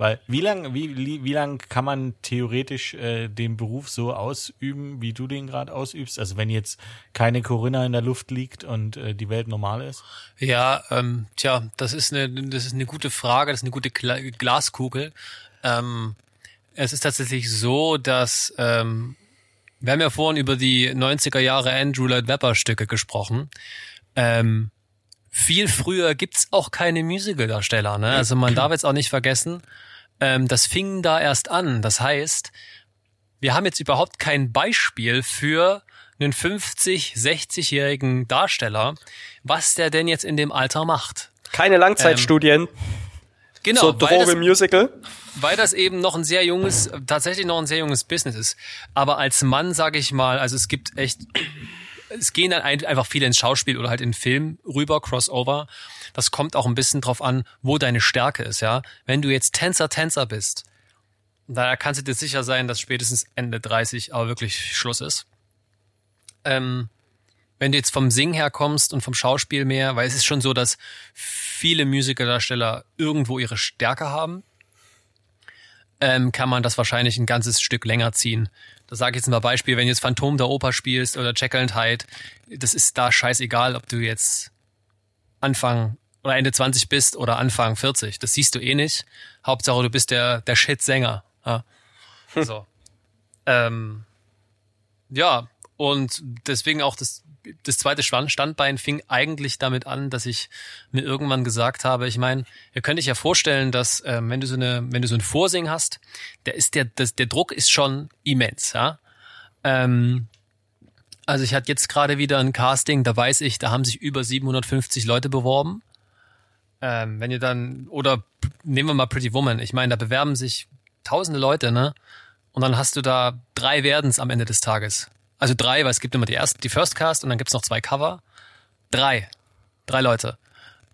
Weil wie lang, wie, wie lang kann man theoretisch äh, den Beruf so ausüben, wie du den gerade ausübst? Also wenn jetzt keine Corinna in der Luft liegt und äh, die Welt normal ist? Ja, ähm, tja, das ist eine, das ist eine gute Frage, das ist eine gute Gla Glaskugel. Ähm, es ist tatsächlich so, dass ähm, wir haben ja vorhin über die 90er Jahre Andrew Lloyd Webber Stücke gesprochen. Ähm, viel früher gibt's auch keine Musicaldarsteller, ne? Also man darf jetzt auch nicht vergessen, ähm, das fing da erst an. Das heißt, wir haben jetzt überhaupt kein Beispiel für einen 50, 60-jährigen Darsteller, was der denn jetzt in dem Alter macht. Keine Langzeitstudien Genau, weil das, Droge-Musical. weil das eben noch ein sehr junges, tatsächlich noch ein sehr junges Business ist. Aber als Mann, sage ich mal, also es gibt echt, es gehen dann ein, einfach viele ins Schauspiel oder halt in Film rüber, Crossover. Das kommt auch ein bisschen drauf an, wo deine Stärke ist, ja. Wenn du jetzt Tänzer, Tänzer bist, da kannst du dir sicher sein, dass spätestens Ende 30 aber wirklich Schluss ist. Ähm, wenn du jetzt vom Singen her kommst und vom Schauspiel mehr, weil es ist schon so, dass viele Musicaldarsteller irgendwo ihre Stärke haben, ähm, kann man das wahrscheinlich ein ganzes Stück länger ziehen. Da sage ich jetzt mal Beispiel, wenn du jetzt Phantom der Oper spielst oder Jekyll and Hyde, das ist da scheißegal, ob du jetzt Anfang oder Ende 20 bist oder Anfang 40. Das siehst du eh nicht. Hauptsache, du bist der, der Shit-Sänger. Ja. So. ähm, ja, und deswegen auch das, das zweite Stand- Standbein fing eigentlich damit an, dass ich mir irgendwann gesagt habe, ich meine, ihr könnt euch ja vorstellen, dass ähm, wenn du so eine, wenn du so ein Vorsing hast, der ist der, das, der Druck ist schon immens, ja. Ähm, also ich hatte jetzt gerade wieder ein Casting, da weiß ich, da haben sich über 750 Leute beworben. Ähm, wenn ihr dann, oder nehmen wir mal Pretty Woman, ich meine, da bewerben sich tausende Leute, ne? Und dann hast du da drei Werdens am Ende des Tages. Also drei, weil es gibt immer die erste, die First Cast und dann gibt's noch zwei Cover. Drei. Drei Leute.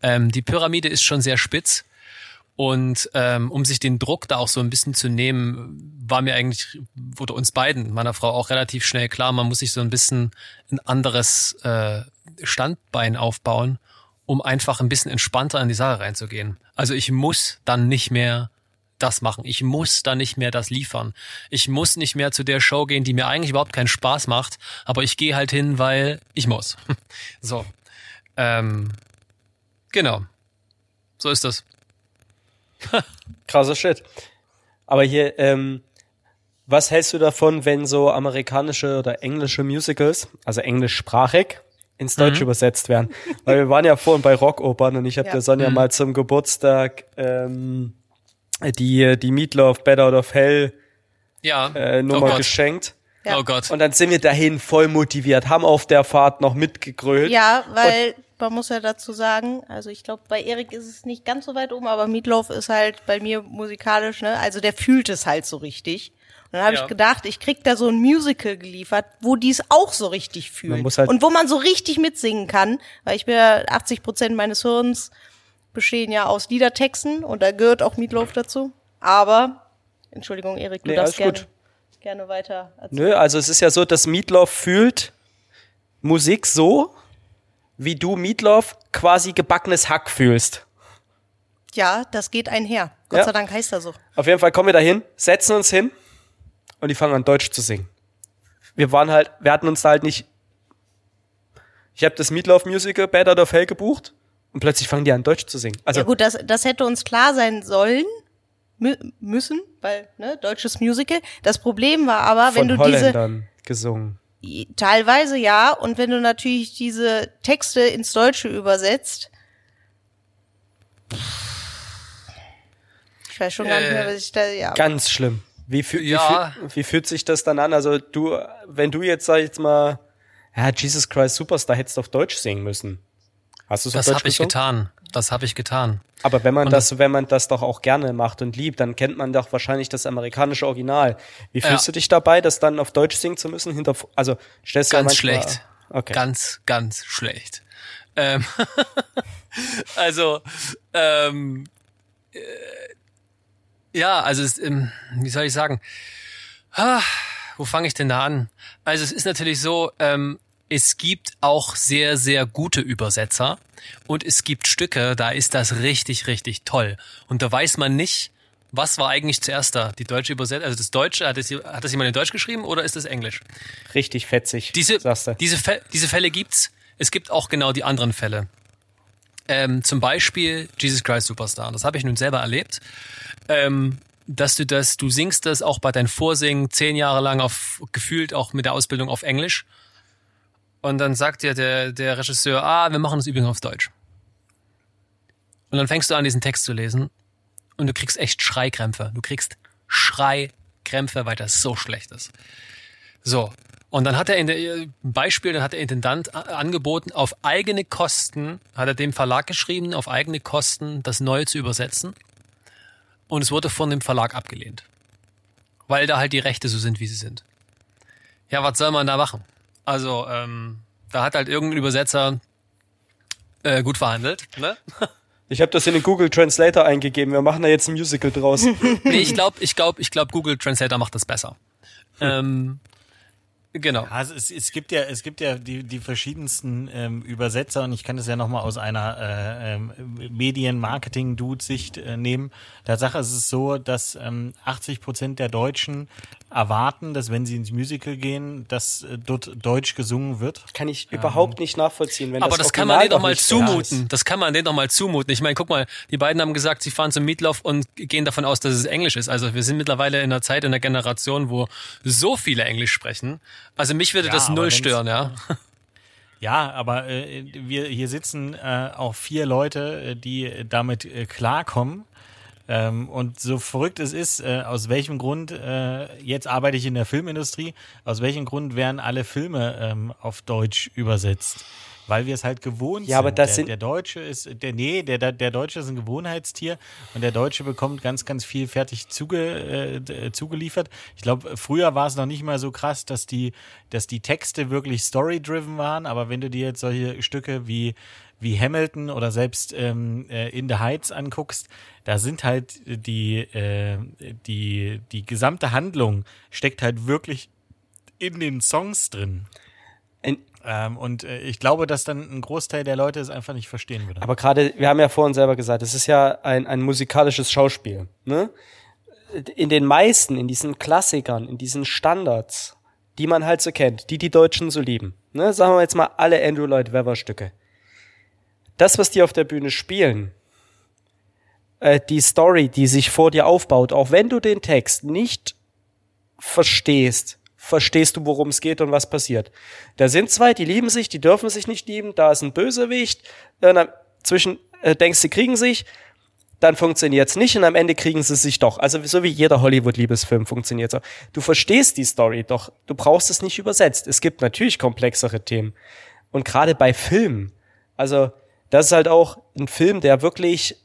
Ähm, die Pyramide ist schon sehr spitz. Und ähm, um sich den Druck da auch so ein bisschen zu nehmen, war mir eigentlich, wurde uns beiden, meiner Frau auch relativ schnell klar, man muss sich so ein bisschen ein anderes äh, Standbein aufbauen, um einfach ein bisschen entspannter in die Sache reinzugehen. Also ich muss dann nicht mehr das machen. Ich muss dann nicht mehr das liefern. Ich muss nicht mehr zu der Show gehen, die mir eigentlich überhaupt keinen Spaß macht, aber ich gehe halt hin, weil ich muss. So. Ähm, genau. So ist das. Krasser Shit. Aber hier, ähm, was hältst du davon, wenn so amerikanische oder englische Musicals, also englischsprachig, ins Deutsche übersetzt werden? Weil wir waren ja vorhin bei Rockopern und ich habe Ja. der Sonja mal zum Geburtstag ähm, die, die Meatloaf Better Out of Hell Ja. äh, oh Nummer Gott. geschenkt. Ja. Oh Gott. Und dann sind wir dahin voll motiviert, haben auf der Fahrt noch mitgegrölt. Ja, weil man muss ja dazu sagen, also ich glaube, bei Erik ist es nicht ganz so weit oben, aber Meatloaf ist halt bei mir musikalisch, ne? Also der fühlt es halt so richtig. Und dann habe Ja. ich gedacht, ich krieg da so ein Musical geliefert, wo die es auch so richtig fühlen. Halt- und wo man so richtig mitsingen kann, weil ich bin ja 80 Prozent meines Hirns bestehen ja aus Liedertexten und da gehört auch Meatloaf dazu. Aber, Entschuldigung, Erik, du Nee, darfst gerne, gut. gerne weiter erzählen. Nö, also es ist ja so, dass Meatloaf fühlt Musik so, wie du Meatloaf quasi gebackenes Hack fühlst. Ja, das geht einher. Gott Ja. sei Dank heißt er so. Auf jeden Fall kommen wir dahin, setzen uns hin und die fangen an Deutsch zu singen. Wir waren halt, wir hatten uns da halt nicht. Ich habe das Meatloaf Musical Bad Out of Hell gebucht und plötzlich fangen die an Deutsch zu singen. Also Ja gut, das, das hätte uns klar sein sollen, mü müssen, weil, ne, deutsches Musical. Das Problem war aber, wenn du diese, Holländern gesungen. teilweise ja, und wenn du natürlich diese Texte ins Deutsche übersetzt, ich weiß schon gar nicht mehr, Äh, was ich da, ja. Ganz schlimm. Wie, fühl, Ja. wie, fühl, wie fühlt sich das dann an? Also du, wenn du jetzt sag ich jetzt mal, ja, Jesus Christ Superstar hättest du auf Deutsch singen müssen. Hast du Das habe ich getan. Das habe ich getan. Aber wenn man Und das, wenn man das doch auch gerne macht und liebt, dann kennt man doch wahrscheinlich das amerikanische Original. Wie fühlst Ja. du dich dabei, das dann auf Deutsch singen zu müssen? Hinter, also stellst du ja Ganz manchmal, schlecht. Okay. Ganz, ganz schlecht. Ähm, also, ähm, äh, ja, also, es, ähm, wie soll ich sagen? Ah, wo fange ich denn da an? Also, es ist natürlich so, ähm, es gibt auch sehr, sehr gute Übersetzer und es gibt Stücke, da ist das richtig, richtig toll. Und da weiß man nicht, was war eigentlich zuerst da? Die deutsche Übersetzung, also das Deutsche, hat das, hat das jemand in Deutsch geschrieben oder ist das Englisch? Richtig fetzig, Diese, diese, Fä diese Fälle gibt's. Es gibt auch genau die anderen Fälle. Ähm, zum Beispiel Jesus Christ Superstar. Das habe ich nun selber erlebt. Ähm, dass du das, du singst das auch bei deinem Vorsingen zehn Jahre lang auf, gefühlt auch mit der Ausbildung auf Englisch. Und dann sagt dir der, der Regisseur, ah, wir machen das übrigens auf Deutsch. Und dann fängst du an, diesen Text zu lesen und du kriegst echt Schreikrämpfe. Du kriegst Krämpfe, weil das so schlecht ist. So. Und dann hat er in der äh, Beispiel, dann hat der Intendant a- angeboten, auf eigene Kosten, hat er dem Verlag geschrieben, auf eigene Kosten das Neue zu übersetzen. Und es wurde von dem Verlag abgelehnt. Weil da halt die Rechte so sind, wie sie sind. Ja, was soll man da machen? Also, ähm, da hat halt irgendein Übersetzer äh, gut verhandelt. Ne? Ich habe das in den Google Translator eingegeben. Wir machen da jetzt ein Musical draus. Nee, ich glaube, ich glaube, ich glaube, Google Translator macht das besser. Ähm, genau. Also es, es gibt ja, es gibt ja die, die verschiedensten ähm, Übersetzer und ich kann das ja nochmal aus einer äh, ähm, Medien-Marketing-Dude-Sicht äh, nehmen. Tatsache ist es so, dass ähm, 80 Prozent der Deutschen erwarten, dass wenn sie ins Musical gehen, dass äh, dort Deutsch gesungen wird. Kann ich überhaupt nicht nachvollziehen. Wenn Aber das, das kann man denen doch mal nicht so ist. zumuten. Das kann man denen doch mal zumuten. Ich meine, guck mal, die beiden haben gesagt, sie fahren zum Meatloaf und gehen davon aus, dass es Englisch ist. Also wir sind mittlerweile in einer Zeit, in einer Generation, wo so viele Englisch sprechen. Also mich würde Ja, das null stören, ja. Ja, aber äh, wir hier sitzen äh, auch vier Leute, äh, die damit äh, klarkommen. Ähm, und so verrückt es ist, äh, aus welchem Grund, äh, jetzt arbeite ich in der Filmindustrie, aus welchem Grund werden alle Filme ähm, auf Deutsch übersetzt? Weil wir es halt gewohnt Ja, aber sind. das der, sind- der Deutsche ist, der, nee, der, der, Deutsche ist ein Gewohnheitstier und der Deutsche bekommt ganz, ganz viel fertig zuge, äh, zugeliefert. Ich glaube, früher war es noch nicht mal so krass, dass die, dass die Texte wirklich story-driven waren, aber wenn du dir jetzt solche Stücke wie, wie Hamilton oder selbst ähm, äh, In the Heights anguckst, da sind halt die, äh, die, die gesamte Handlung steckt halt wirklich in den Songs drin. Ein- Ähm, und äh, ich glaube, dass dann ein Großteil der Leute es einfach nicht verstehen würde. Aber gerade, wir haben ja vorhin selber gesagt, es ist ja ein, ein musikalisches Schauspiel. Ne? In den meisten, in diesen Klassikern, in diesen Standards, die man halt so kennt, die die Deutschen so lieben. Ne? Sagen wir jetzt mal alle Andrew Lloyd Webber Stücke. Das, was die auf der Bühne spielen, äh, die Story, die sich vor dir aufbaut, auch wenn du den Text nicht verstehst, verstehst du, worum es geht und was passiert. Da sind zwei, die lieben sich, die dürfen sich nicht lieben, da ist ein Bösewicht, äh, zwischen äh, denkst sie kriegen sich, dann funktioniert's nicht und am Ende kriegen sie sich doch. Also so wie jeder Hollywood-Liebesfilm funktioniert so. Du verstehst die Story, doch du brauchst es nicht übersetzt. Es gibt natürlich komplexere Themen. Und gerade bei Filmen, also das ist halt auch ein Film, der wirklich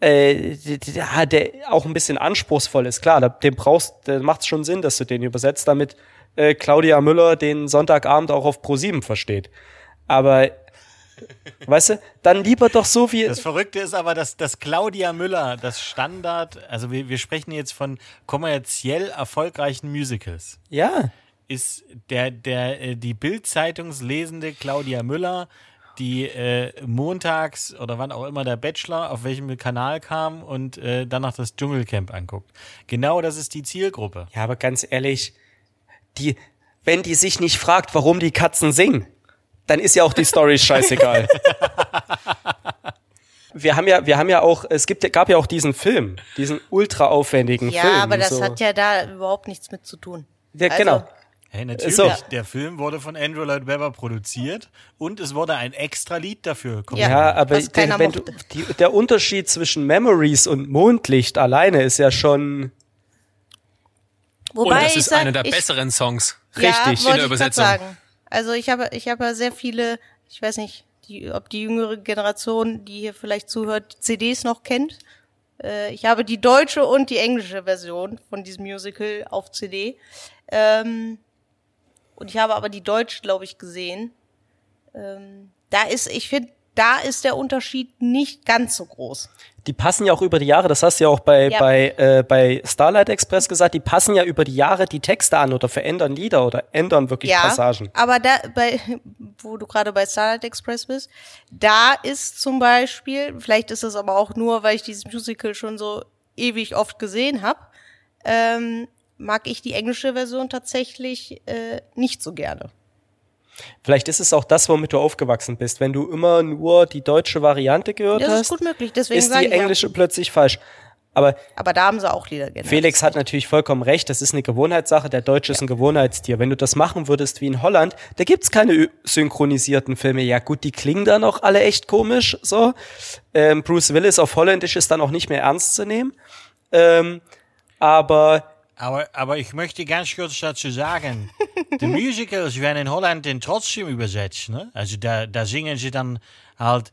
äh, der, der auch ein bisschen anspruchsvoll ist. Klar, den brauchst, da macht es schon Sinn, dass du den übersetzt, damit äh, Claudia Müller den Sonntagabend auch auf Pro7 versteht. Aber weißt du, dann lieber doch so wie Das Verrückte ist aber, dass, dass Claudia Müller das Standard, also wir, wir sprechen jetzt von kommerziell erfolgreichen Musicals, ja, ist der, der, äh, die Bild-Zeitungslesende Claudia Müller, die äh, montags oder wann auch immer der Bachelor auf welchem Kanal kam und äh, dann noch das Dschungelcamp anguckt. Genau das ist die Zielgruppe. ja, aber ganz ehrlich, die wenn die sich nicht fragt, warum die Katzen singen, dann ist ja auch die Story scheißegal. Wir haben ja, wir haben ja auch, es gibt, gab ja auch diesen Film, diesen ultra aufwendigen Ja, Film. aber das so. hat ja da überhaupt nichts mit zu tun. Ja, Also, genau. Hey, natürlich, So. der Film wurde von Andrew Lloyd Webber produziert und es wurde ein extra Lied dafür Ja. Ja, aber wenn du, die, der Unterschied zwischen Memories und Mondlicht alleine ist ja schon Wobei Und das ich ist sag, einer der ich, besseren Songs. ja, richtig in wollte der Übersetzung. Sagen. Also ich habe, ich habe ja sehr viele, ich weiß nicht, die, ob die jüngere Generation, die hier vielleicht zuhört, CDs noch kennt. Äh, ich habe die deutsche und die englische Version von diesem Musical auf CD. Ähm, und ich habe aber die deutsche, glaube ich, gesehen. Ähm, da ist, ich finde, da ist der Unterschied nicht ganz so groß. die passen ja auch über die Jahre, das hast du ja auch bei, Ja. bei, äh, bei Starlight Express gesagt, die passen ja über die Jahre die Texte an oder verändern Lieder oder ändern wirklich ja, Passagen. aber da, bei, wo du gerade bei Starlight Express bist, da ist zum Beispiel, vielleicht ist es aber auch nur, weil ich dieses Musical schon so ewig oft gesehen habe, ähm, mag ich die englische Version tatsächlich äh, nicht so gerne. Vielleicht ist es auch das, womit du aufgewachsen bist. Wenn du immer nur die deutsche Variante gehört Das hast, ist gut möglich, deswegen ist die ich ja. englische plötzlich falsch. Aber Aber da haben sie auch Lieder geändert. Felix hat natürlich vollkommen recht, das ist eine Gewohnheitssache, der Deutsche ist ein Gewohnheitstier. Wenn du das machen würdest wie in Holland, da gibt's keine synchronisierten Filme. Ja gut, die klingen dann auch alle echt komisch, so. Ähm, Bruce Willis auf Holländisch ist dann auch nicht mehr ernst zu nehmen. Ähm, aber Aber, aber ich möchte ganz kurz dazu sagen, die Musicals werden in Holland dann trotzdem übersetzt. Ne? Also da, da singen sie dann halt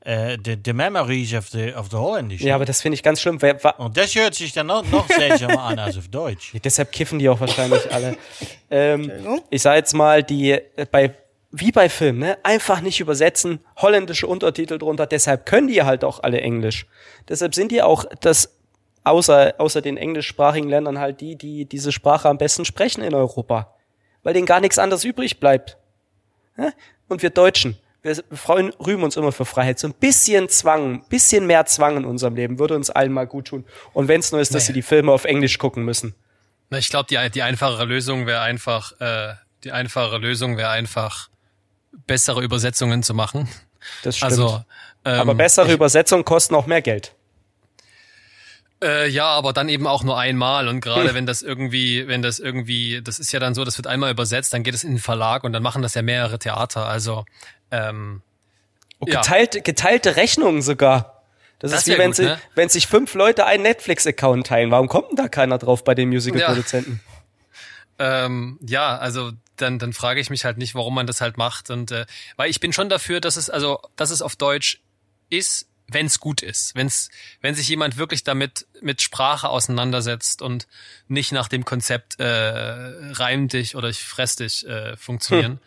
äh, the, the Memories of the, of the Holländisch. Ja, aber das finde ich ganz schlimm. Wer, Und das hört sich dann noch, noch seltsamer an als auf Deutsch. Deshalb kiffen die auch wahrscheinlich alle. Ähm, ich sage jetzt mal, die äh, bei wie bei Filmen, ne, einfach nicht übersetzen, holländische Untertitel drunter, deshalb können die halt auch alle Englisch. Deshalb sind die auch das außer außer den englischsprachigen Ländern halt die, die diese Sprache am besten sprechen in Europa, weil denen gar nichts anderes übrig bleibt. Und wir Deutschen, wir freuen, rühmen uns immer für Freiheit. So ein bisschen Zwang, ein bisschen mehr Zwang in unserem Leben würde uns allen mal gut tun. Und wenn es nur ist, dass Nee. sie die Filme auf Englisch gucken müssen. Na, ich glaube, die, die einfachere Lösung wäre einfach, äh, die einfachere Lösung wäre einfach, bessere Übersetzungen zu machen. Das stimmt. Also, ähm, Aber bessere ich, Übersetzungen kosten auch mehr Geld. Äh, ja, aber dann eben auch nur einmal. Und gerade wenn das irgendwie, wenn das irgendwie, das ist ja dann so, das wird einmal übersetzt, dann geht es in den Verlag und dann machen das ja mehrere Theater. Also ähm, Und Ja. geteilte, geteilte Rechnungen sogar. Das, Das ist wie wenn, gut, sie, ne? wenn sich fünf Leute einen Netflix-Account teilen. Warum kommt denn da keiner drauf bei den Musical-Produzenten? Ähm, ja, also dann, dann frage ich mich halt nicht, warum man das halt macht. Und äh, weil ich bin schon dafür, dass es, also, dass es auf Deutsch ist, wenn es gut ist. Wenn's, wenn sich jemand wirklich damit mit Sprache auseinandersetzt und nicht nach dem Konzept äh, reim dich oder ich fress dich äh, funktionieren.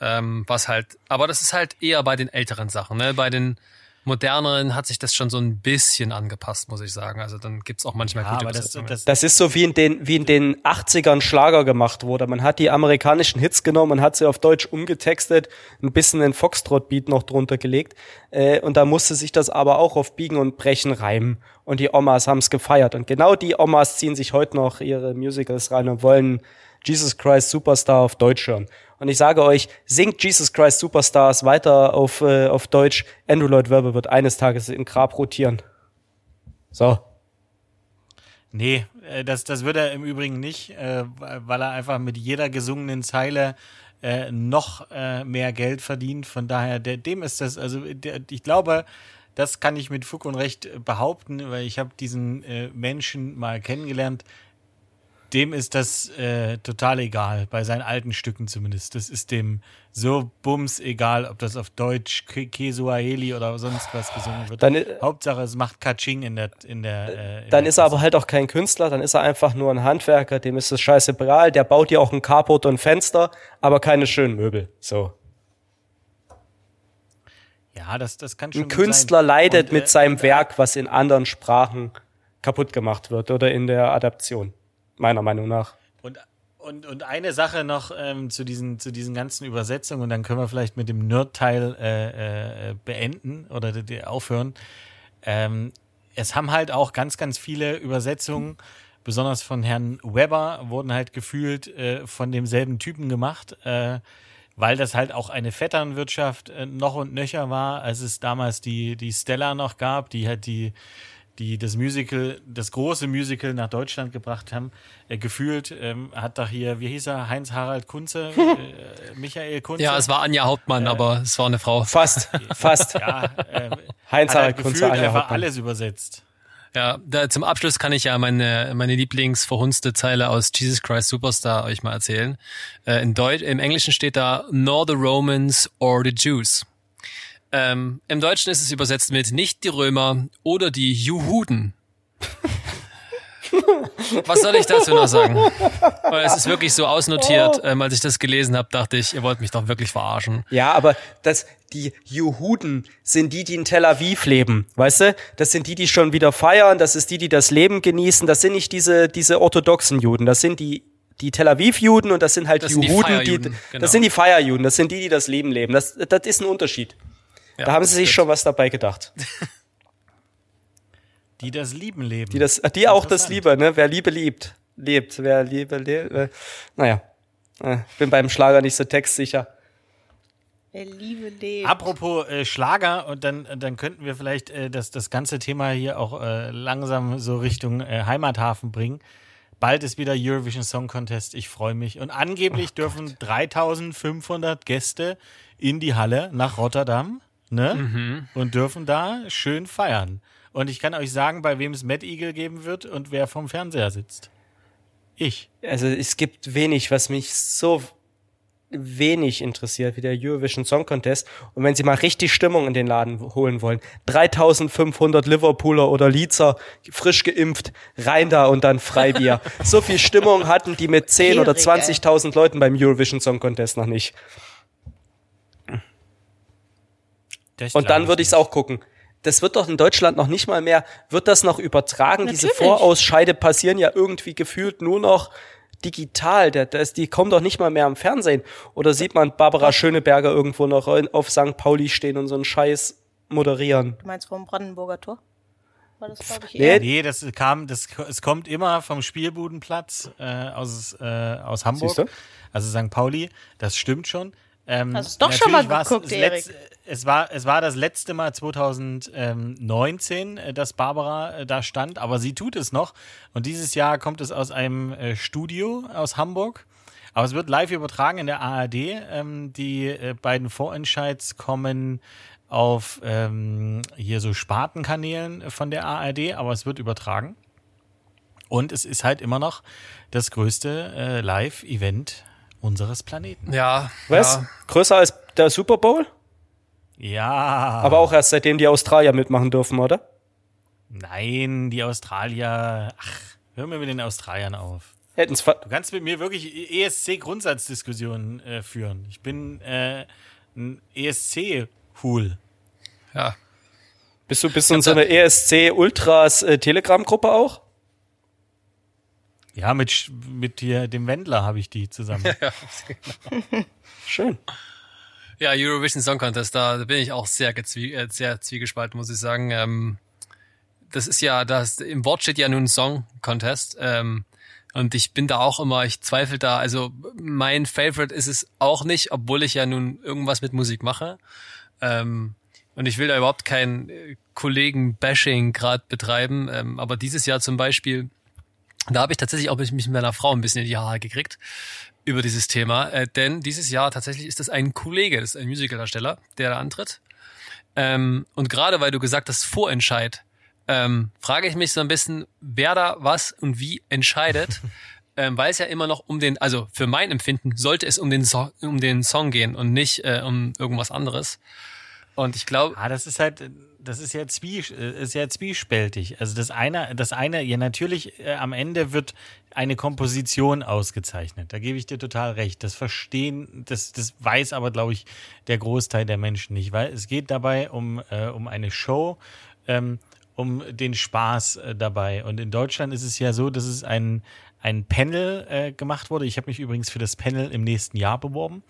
Ähm, was halt, aber das ist halt eher bei den älteren Sachen, ne? Bei den moderneren hat sich das schon so ein bisschen angepasst, muss ich sagen. Also dann gibt's auch manchmal Ja, gute aber das, das, Das ist so wie in den, wie in den 80ern Schlager gemacht wurde. Man hat die amerikanischen Hits genommen und hat sie auf Deutsch umgetextet, ein bisschen den Foxtrot-Beat noch drunter gelegt. Äh, und da musste sich das aber auch auf Biegen und Brechen reimen. Und die Omas haben's gefeiert. Und genau die Omas ziehen sich heute noch ihre Musicals rein und wollen Jesus Christ Superstar auf Deutsch hören. Und ich sage euch, singt Jesus Christ Superstars weiter auf, äh, auf Deutsch. Andrew Lloyd Webber wird eines Tages in Grab rotieren. So. Nee, äh, das, das wird er im Übrigen nicht, äh, weil er einfach mit jeder gesungenen Zeile äh, noch äh, mehr Geld verdient. Von daher, der, dem ist das, also der, ich glaube, das kann ich mit Fug und Recht behaupten, weil ich habe diesen äh, Menschen mal kennengelernt. Dem ist das äh, total egal, bei seinen alten Stücken zumindest. Das ist dem so bums egal, ob das auf Deutsch, Ke- Kesuaheli oder sonst was gesungen wird. Dann, Hauptsache, es macht Katsching in der, in der. Äh, in Dann der ist er aber halt auch kein Künstler, dann ist er einfach nur ein Handwerker, dem ist das scheiße egal, der baut dir auch ein Carport und ein Fenster, aber keine schönen Möbel. So. Ja, das, das kann schon Ein Künstler sein. leidet Und, mit äh, seinem Werk, was in anderen Sprachen kaputt gemacht wird oder in der Adaption. Meiner Meinung nach. Und, und, und eine Sache noch ähm, zu, diesen, zu diesen ganzen Übersetzungen, und dann können wir vielleicht mit dem Nerd-Teil äh, äh, beenden oder aufhören. Ähm, es haben halt auch ganz, ganz viele Übersetzungen, besonders von Herrn Weber, wurden halt gefühlt äh, von demselben Typen gemacht, äh, weil das halt auch eine Vetternwirtschaft äh, noch und nöcher war, als es damals die, die Stella noch gab, die halt die, die das Musical, das große Musical nach Deutschland gebracht haben. Äh, gefühlt ähm, hat doch hier, wie hieß er, Heinz-Harald Kunze, äh, Michael Kunze. ja, es war Anja Hauptmann, aber es war eine Frau. Fast, fast. Ja, äh, Heinz hat Harald halt Kunze, gefühlt Anja einfach Hauptmann. alles übersetzt. Ja, da, zum Abschluss kann ich ja meine, meine Lieblingsverhunzte Zeile aus Jesus Christ Superstar euch mal erzählen. Äh, in Deutsch, im Englischen steht da nor the Romans or the Jews. Ähm, Im Deutschen ist es übersetzt mit nicht die Römer oder die Juhuden. Was soll ich dazu noch sagen? Weil es ist wirklich so ausnotiert. Ähm, als ich das gelesen habe, dachte ich, ihr wollt mich doch wirklich verarschen. Ja, aber das, die Juhuden sind die, die in Tel Aviv leben, weißt du? Das sind die, die schon wieder feiern, das ist die, die das Leben genießen, das sind nicht diese, diese orthodoxen Juden, das sind die, die Tel Aviv-Juden und das sind halt Das sind die Juhuden, die, genau. das sind die Feierjuden, das sind die, die das Leben leben. Das, das ist ein Unterschied. Ja, da haben sie sich schon was dabei gedacht. Die das Lieben leben. Die, das, die auch das. Liebe, ne? Wer Liebe liebt, lebt. Wer Liebe lebt. Äh, naja. Äh, Ich bin beim Schlager nicht so textsicher. Der Liebe lebt. Apropos äh, Schlager, und dann, dann könnten wir vielleicht äh, das, das ganze Thema hier auch äh, langsam so Richtung äh, Heimathafen bringen. Bald ist wieder Eurovision Song Contest, ich freue mich. Und angeblich dürfen 3500 Gäste in die Halle nach Rotterdam ne? und dürfen da schön feiern. Und ich kann euch sagen, bei wem es Mad Eagle geben wird und wer vom Fernseher sitzt. Ich. Also es gibt wenig, was mich so wenig interessiert wie der Eurovision Song Contest. Und wenn sie mal richtig Stimmung in den Laden holen wollen, 3500 Liverpooler oder Leedser frisch geimpft, rein da und dann Freibier. so viel Stimmung hatten die mit 10 oder 20.000 Leuten beim Eurovision Song Contest noch nicht. Das Und dann würde ich es auch gucken. Das wird doch in Deutschland noch nicht mal mehr, wird das noch übertragen? Diese Natürlich. Vorausscheide passieren ja irgendwie gefühlt nur noch digital. Das, die kommen doch nicht mal mehr am Fernsehen. Oder sieht man Barbara Schöneberger irgendwo noch auf St. Pauli stehen und so einen Scheiß moderieren? Du meinst vom Brandenburger Tor? War das, glaube ich, Nee, eher? Nee, das kam, das, es kommt immer vom Spielbudenplatz äh, aus, äh, aus Hamburg, Siehste? also St. Pauli. Das stimmt schon. Ähm, Hast du's doch schon mal geguckt, Erik. Es war, es war das letzte Mal 2019, äh, dass Barbara äh, da stand, aber sie tut es noch. Und dieses Jahr kommt es aus einem äh, Studio aus Hamburg. Aber es wird live übertragen in der ARD. Ähm, die beiden Vorentscheids kommen auf ähm, hier so Spartenkanälen von der ARD, aber es wird übertragen. Und es ist halt immer noch das größte Live-Event unseres Planeten. Ja. Was? Ja. Größer als der Super Bowl? Ja. Aber auch erst seitdem die Australier mitmachen dürfen, oder? Nein, die Australier. Ach, hör mir mit den Australiern auf. Hätten's ver Du kannst mit mir wirklich ESC-Grundsatzdiskussionen äh, führen. Ich bin äh, ein ESC-Hul. ja. bist du bist du in so einer ESC Ultras äh, Telegram Gruppe auch? Ja, mit, mit hier, dem Wendler habe ich die zusammen. Schön. Ja, Eurovision Song Contest, da bin ich auch sehr, gezwie äh, sehr zwiegespalten, muss ich sagen. Ähm, das ist ja, das, im Wort steht ja nun Song Contest. Ähm, und ich bin da auch immer, ich zweifle da, also mein Favorite ist es auch nicht, obwohl ich ja nun irgendwas mit Musik mache. Ähm, und ich will da überhaupt kein äh, Kollegen-Bashing gerade betreiben. Ähm, aber dieses Jahr zum Beispiel, da habe ich tatsächlich auch mich mit meiner Frau ein bisschen in die Haare gekriegt über dieses Thema, äh, denn dieses Jahr tatsächlich ist das ein Kollege, das ist ein Musicaldarsteller, der da antritt. Ähm, und gerade weil du gesagt hast, Vorentscheid, ähm, frage ich mich so ein bisschen, wer da was und wie entscheidet, ähm, weil es ja immer noch um den, also für mein Empfinden sollte es um den, so um den Song gehen und nicht äh, um irgendwas anderes. Und ich glaube, Ah, das ist halt, das ist ja, äh, ist ja zwiespältig. Also das eine, das eine, ja natürlich, äh, am Ende wird eine Komposition ausgezeichnet. Da gebe ich dir total recht. Das verstehen, das, das weiß aber, glaube ich, der Großteil der Menschen nicht, weil es geht dabei um, äh, um eine Show, ähm, um den Spaß äh, dabei. Und in Deutschland ist es ja so, dass es ein, ein Panel äh, gemacht wurde. Ich habe mich übrigens für das Panel im nächsten Jahr beworben.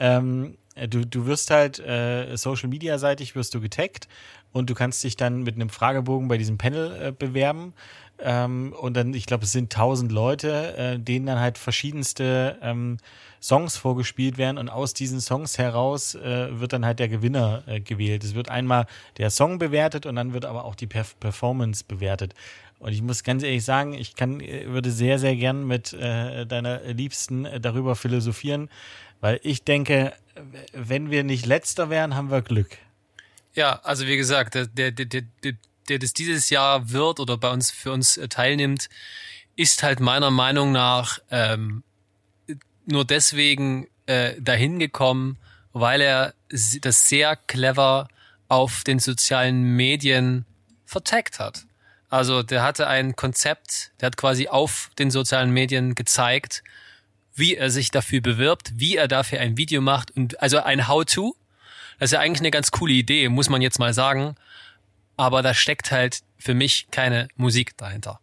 Ähm, du, du wirst halt äh, Social Media seitig wirst du getaggt und du kannst dich dann mit einem Fragebogen bei diesem Panel äh, bewerben. Ähm, und dann, ich glaube, es sind tausend Leute, äh, denen dann halt verschiedenste ähm, Songs vorgespielt werden und aus diesen Songs heraus äh, wird dann halt der Gewinner äh, gewählt. Es wird einmal der Song bewertet und dann wird aber auch die Perf Performance bewertet. Und ich muss ganz ehrlich sagen, ich kann, äh, würde sehr, sehr gern mit äh, deiner Liebsten äh, darüber philosophieren, weil ich denke, wenn wir nicht letzter wären, haben wir Glück. Ja, also wie gesagt, der, der, der, der, der, das dieses Jahr wird oder bei uns für uns äh, teilnimmt, ist halt meiner Meinung nach ähm, nur deswegen äh, dahin gekommen, weil er das sehr clever auf den sozialen Medien vertagt hat. Also der hatte ein Konzept, der hat quasi auf den sozialen Medien gezeigt, wie er sich dafür bewirbt, wie er dafür ein Video macht und also ein How-to. Das ist ja eigentlich eine ganz coole Idee, muss man jetzt mal sagen. Aber da steckt halt für mich keine Musik dahinter.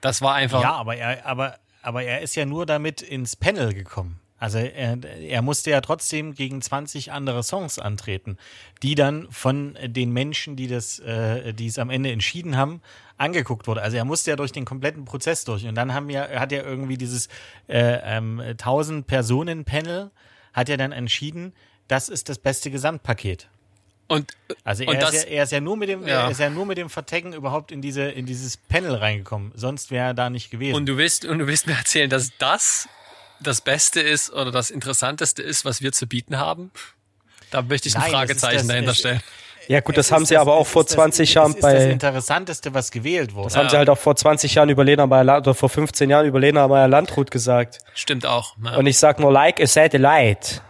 Das war einfach. Ja, aber er, aber, aber er ist ja nur damit ins Panel gekommen. Also er, er musste ja trotzdem gegen 20 andere Songs antreten, die dann von den Menschen, die das, äh, die es am Ende entschieden haben, angeguckt wurde. Also er musste ja durch den kompletten Prozess durch. Und dann haben ja, hat er irgendwie dieses äh, ähm, 1000 Personen Panel, hat er dann entschieden, das ist das beste Gesamtpaket. Und, Also Und er, das- ist ja, er ist ja nur mit dem, Ja. er ist ja nur mit dem Vertecken überhaupt in diese, in dieses Panel reingekommen. Sonst wäre er da nicht gewesen. und du willst, und du willst mir erzählen, dass das das Beste ist oder das Interessanteste ist, was wir zu bieten haben? Da möchte ich ein Nein, Fragezeichen das- dahinter stellen. Ja gut, das haben sie aber auch vor ist das- 20 es Jahren ist das bei, Interessanteste, was gewählt wurde. das haben sie halt auch vor 20 Jahren über Lena Meyer, oder vor 15 Jahren über Lena Meyer Landrut gesagt. Stimmt auch. Ja. Und ich sag nur like a satellite.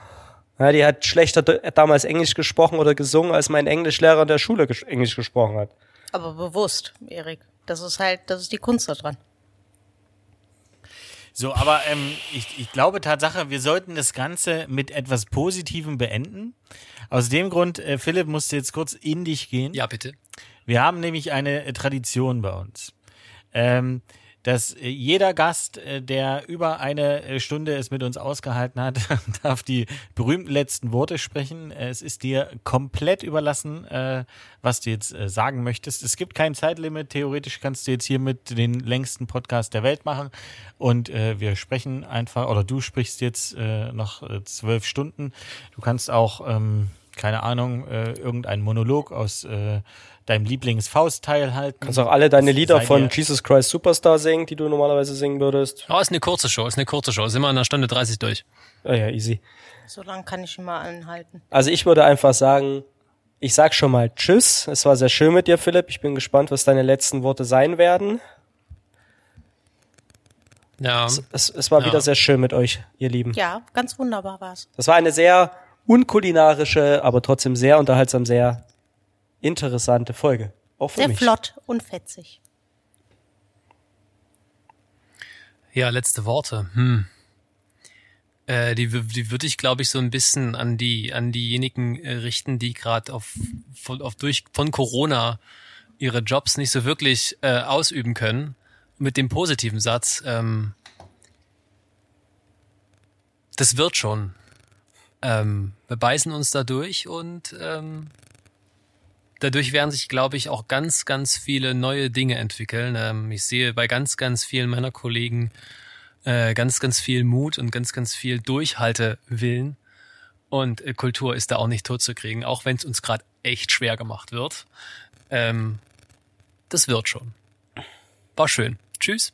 Ja, die hat schlechter damals Englisch gesprochen oder gesungen, als mein Englischlehrer in der Schule ges Englisch gesprochen hat. Aber bewusst, Erik. Das ist halt, das ist die Kunst da dran. So, aber ähm, ich, ich glaube Tatsache, wir sollten das Ganze mit etwas Positivem beenden. Aus dem Grund, äh, Philipp musste jetzt kurz in dich gehen. ja, bitte. Wir haben nämlich eine äh, Tradition bei uns. Ähm, dass äh, jeder Gast, äh, der über eine äh, Stunde es mit uns ausgehalten hat, darf die berühmten letzten Worte sprechen. Es ist dir komplett überlassen, was du jetzt sagen möchtest. Es gibt kein Zeitlimit. Theoretisch kannst du jetzt hier mit den längsten Podcast der Welt machen. Und wir sprechen einfach, oder du sprichst jetzt noch zwölf Stunden. Du kannst auch, ähm, keine Ahnung, äh, irgendeinen Monolog aus äh, deinem Lieblings-Faust-Teil halten. Kannst auch alle deine Lieder von Jesus Christ Superstar singen, die du normalerweise singen würdest. Oh, ist eine kurze Show, ist eine kurze Show. Sind wir in einer Stunde 30 durch. Ah ja, easy. So lange kann ich ihn mal anhalten. Also ich würde einfach sagen, ich sag schon mal Tschüss. Es war sehr schön mit dir, Philipp. Ich bin gespannt, was deine letzten Worte sein werden. Ja. Es, es war Ja. wieder sehr schön mit euch, ihr Lieben. Ja, ganz wunderbar war's. Das war eine sehr unkulinarische, aber trotzdem sehr unterhaltsam, sehr interessante Folge. Auch für Sehr mich. flott und fetzig. Ja, letzte Worte. Hm. Äh, die die würde ich, glaube ich, so ein bisschen an die an diejenigen äh, richten, die gerade auf, von, auf durch von Corona ihre Jobs nicht so wirklich äh, ausüben können. Mit dem positiven Satz: ähm, Das wird schon. Ähm, wir beißen uns da durch und ähm, dadurch werden sich, glaube ich, auch ganz, ganz viele neue Dinge entwickeln. Ähm, ich sehe bei ganz, ganz vielen meiner Kollegen äh, ganz, ganz viel Mut und ganz, ganz viel Durchhaltewillen. Und äh, Kultur ist da auch nicht tot zu kriegen, auch wenn es uns gerade echt schwer gemacht wird. Ähm, das wird schon. War schön. Tschüss.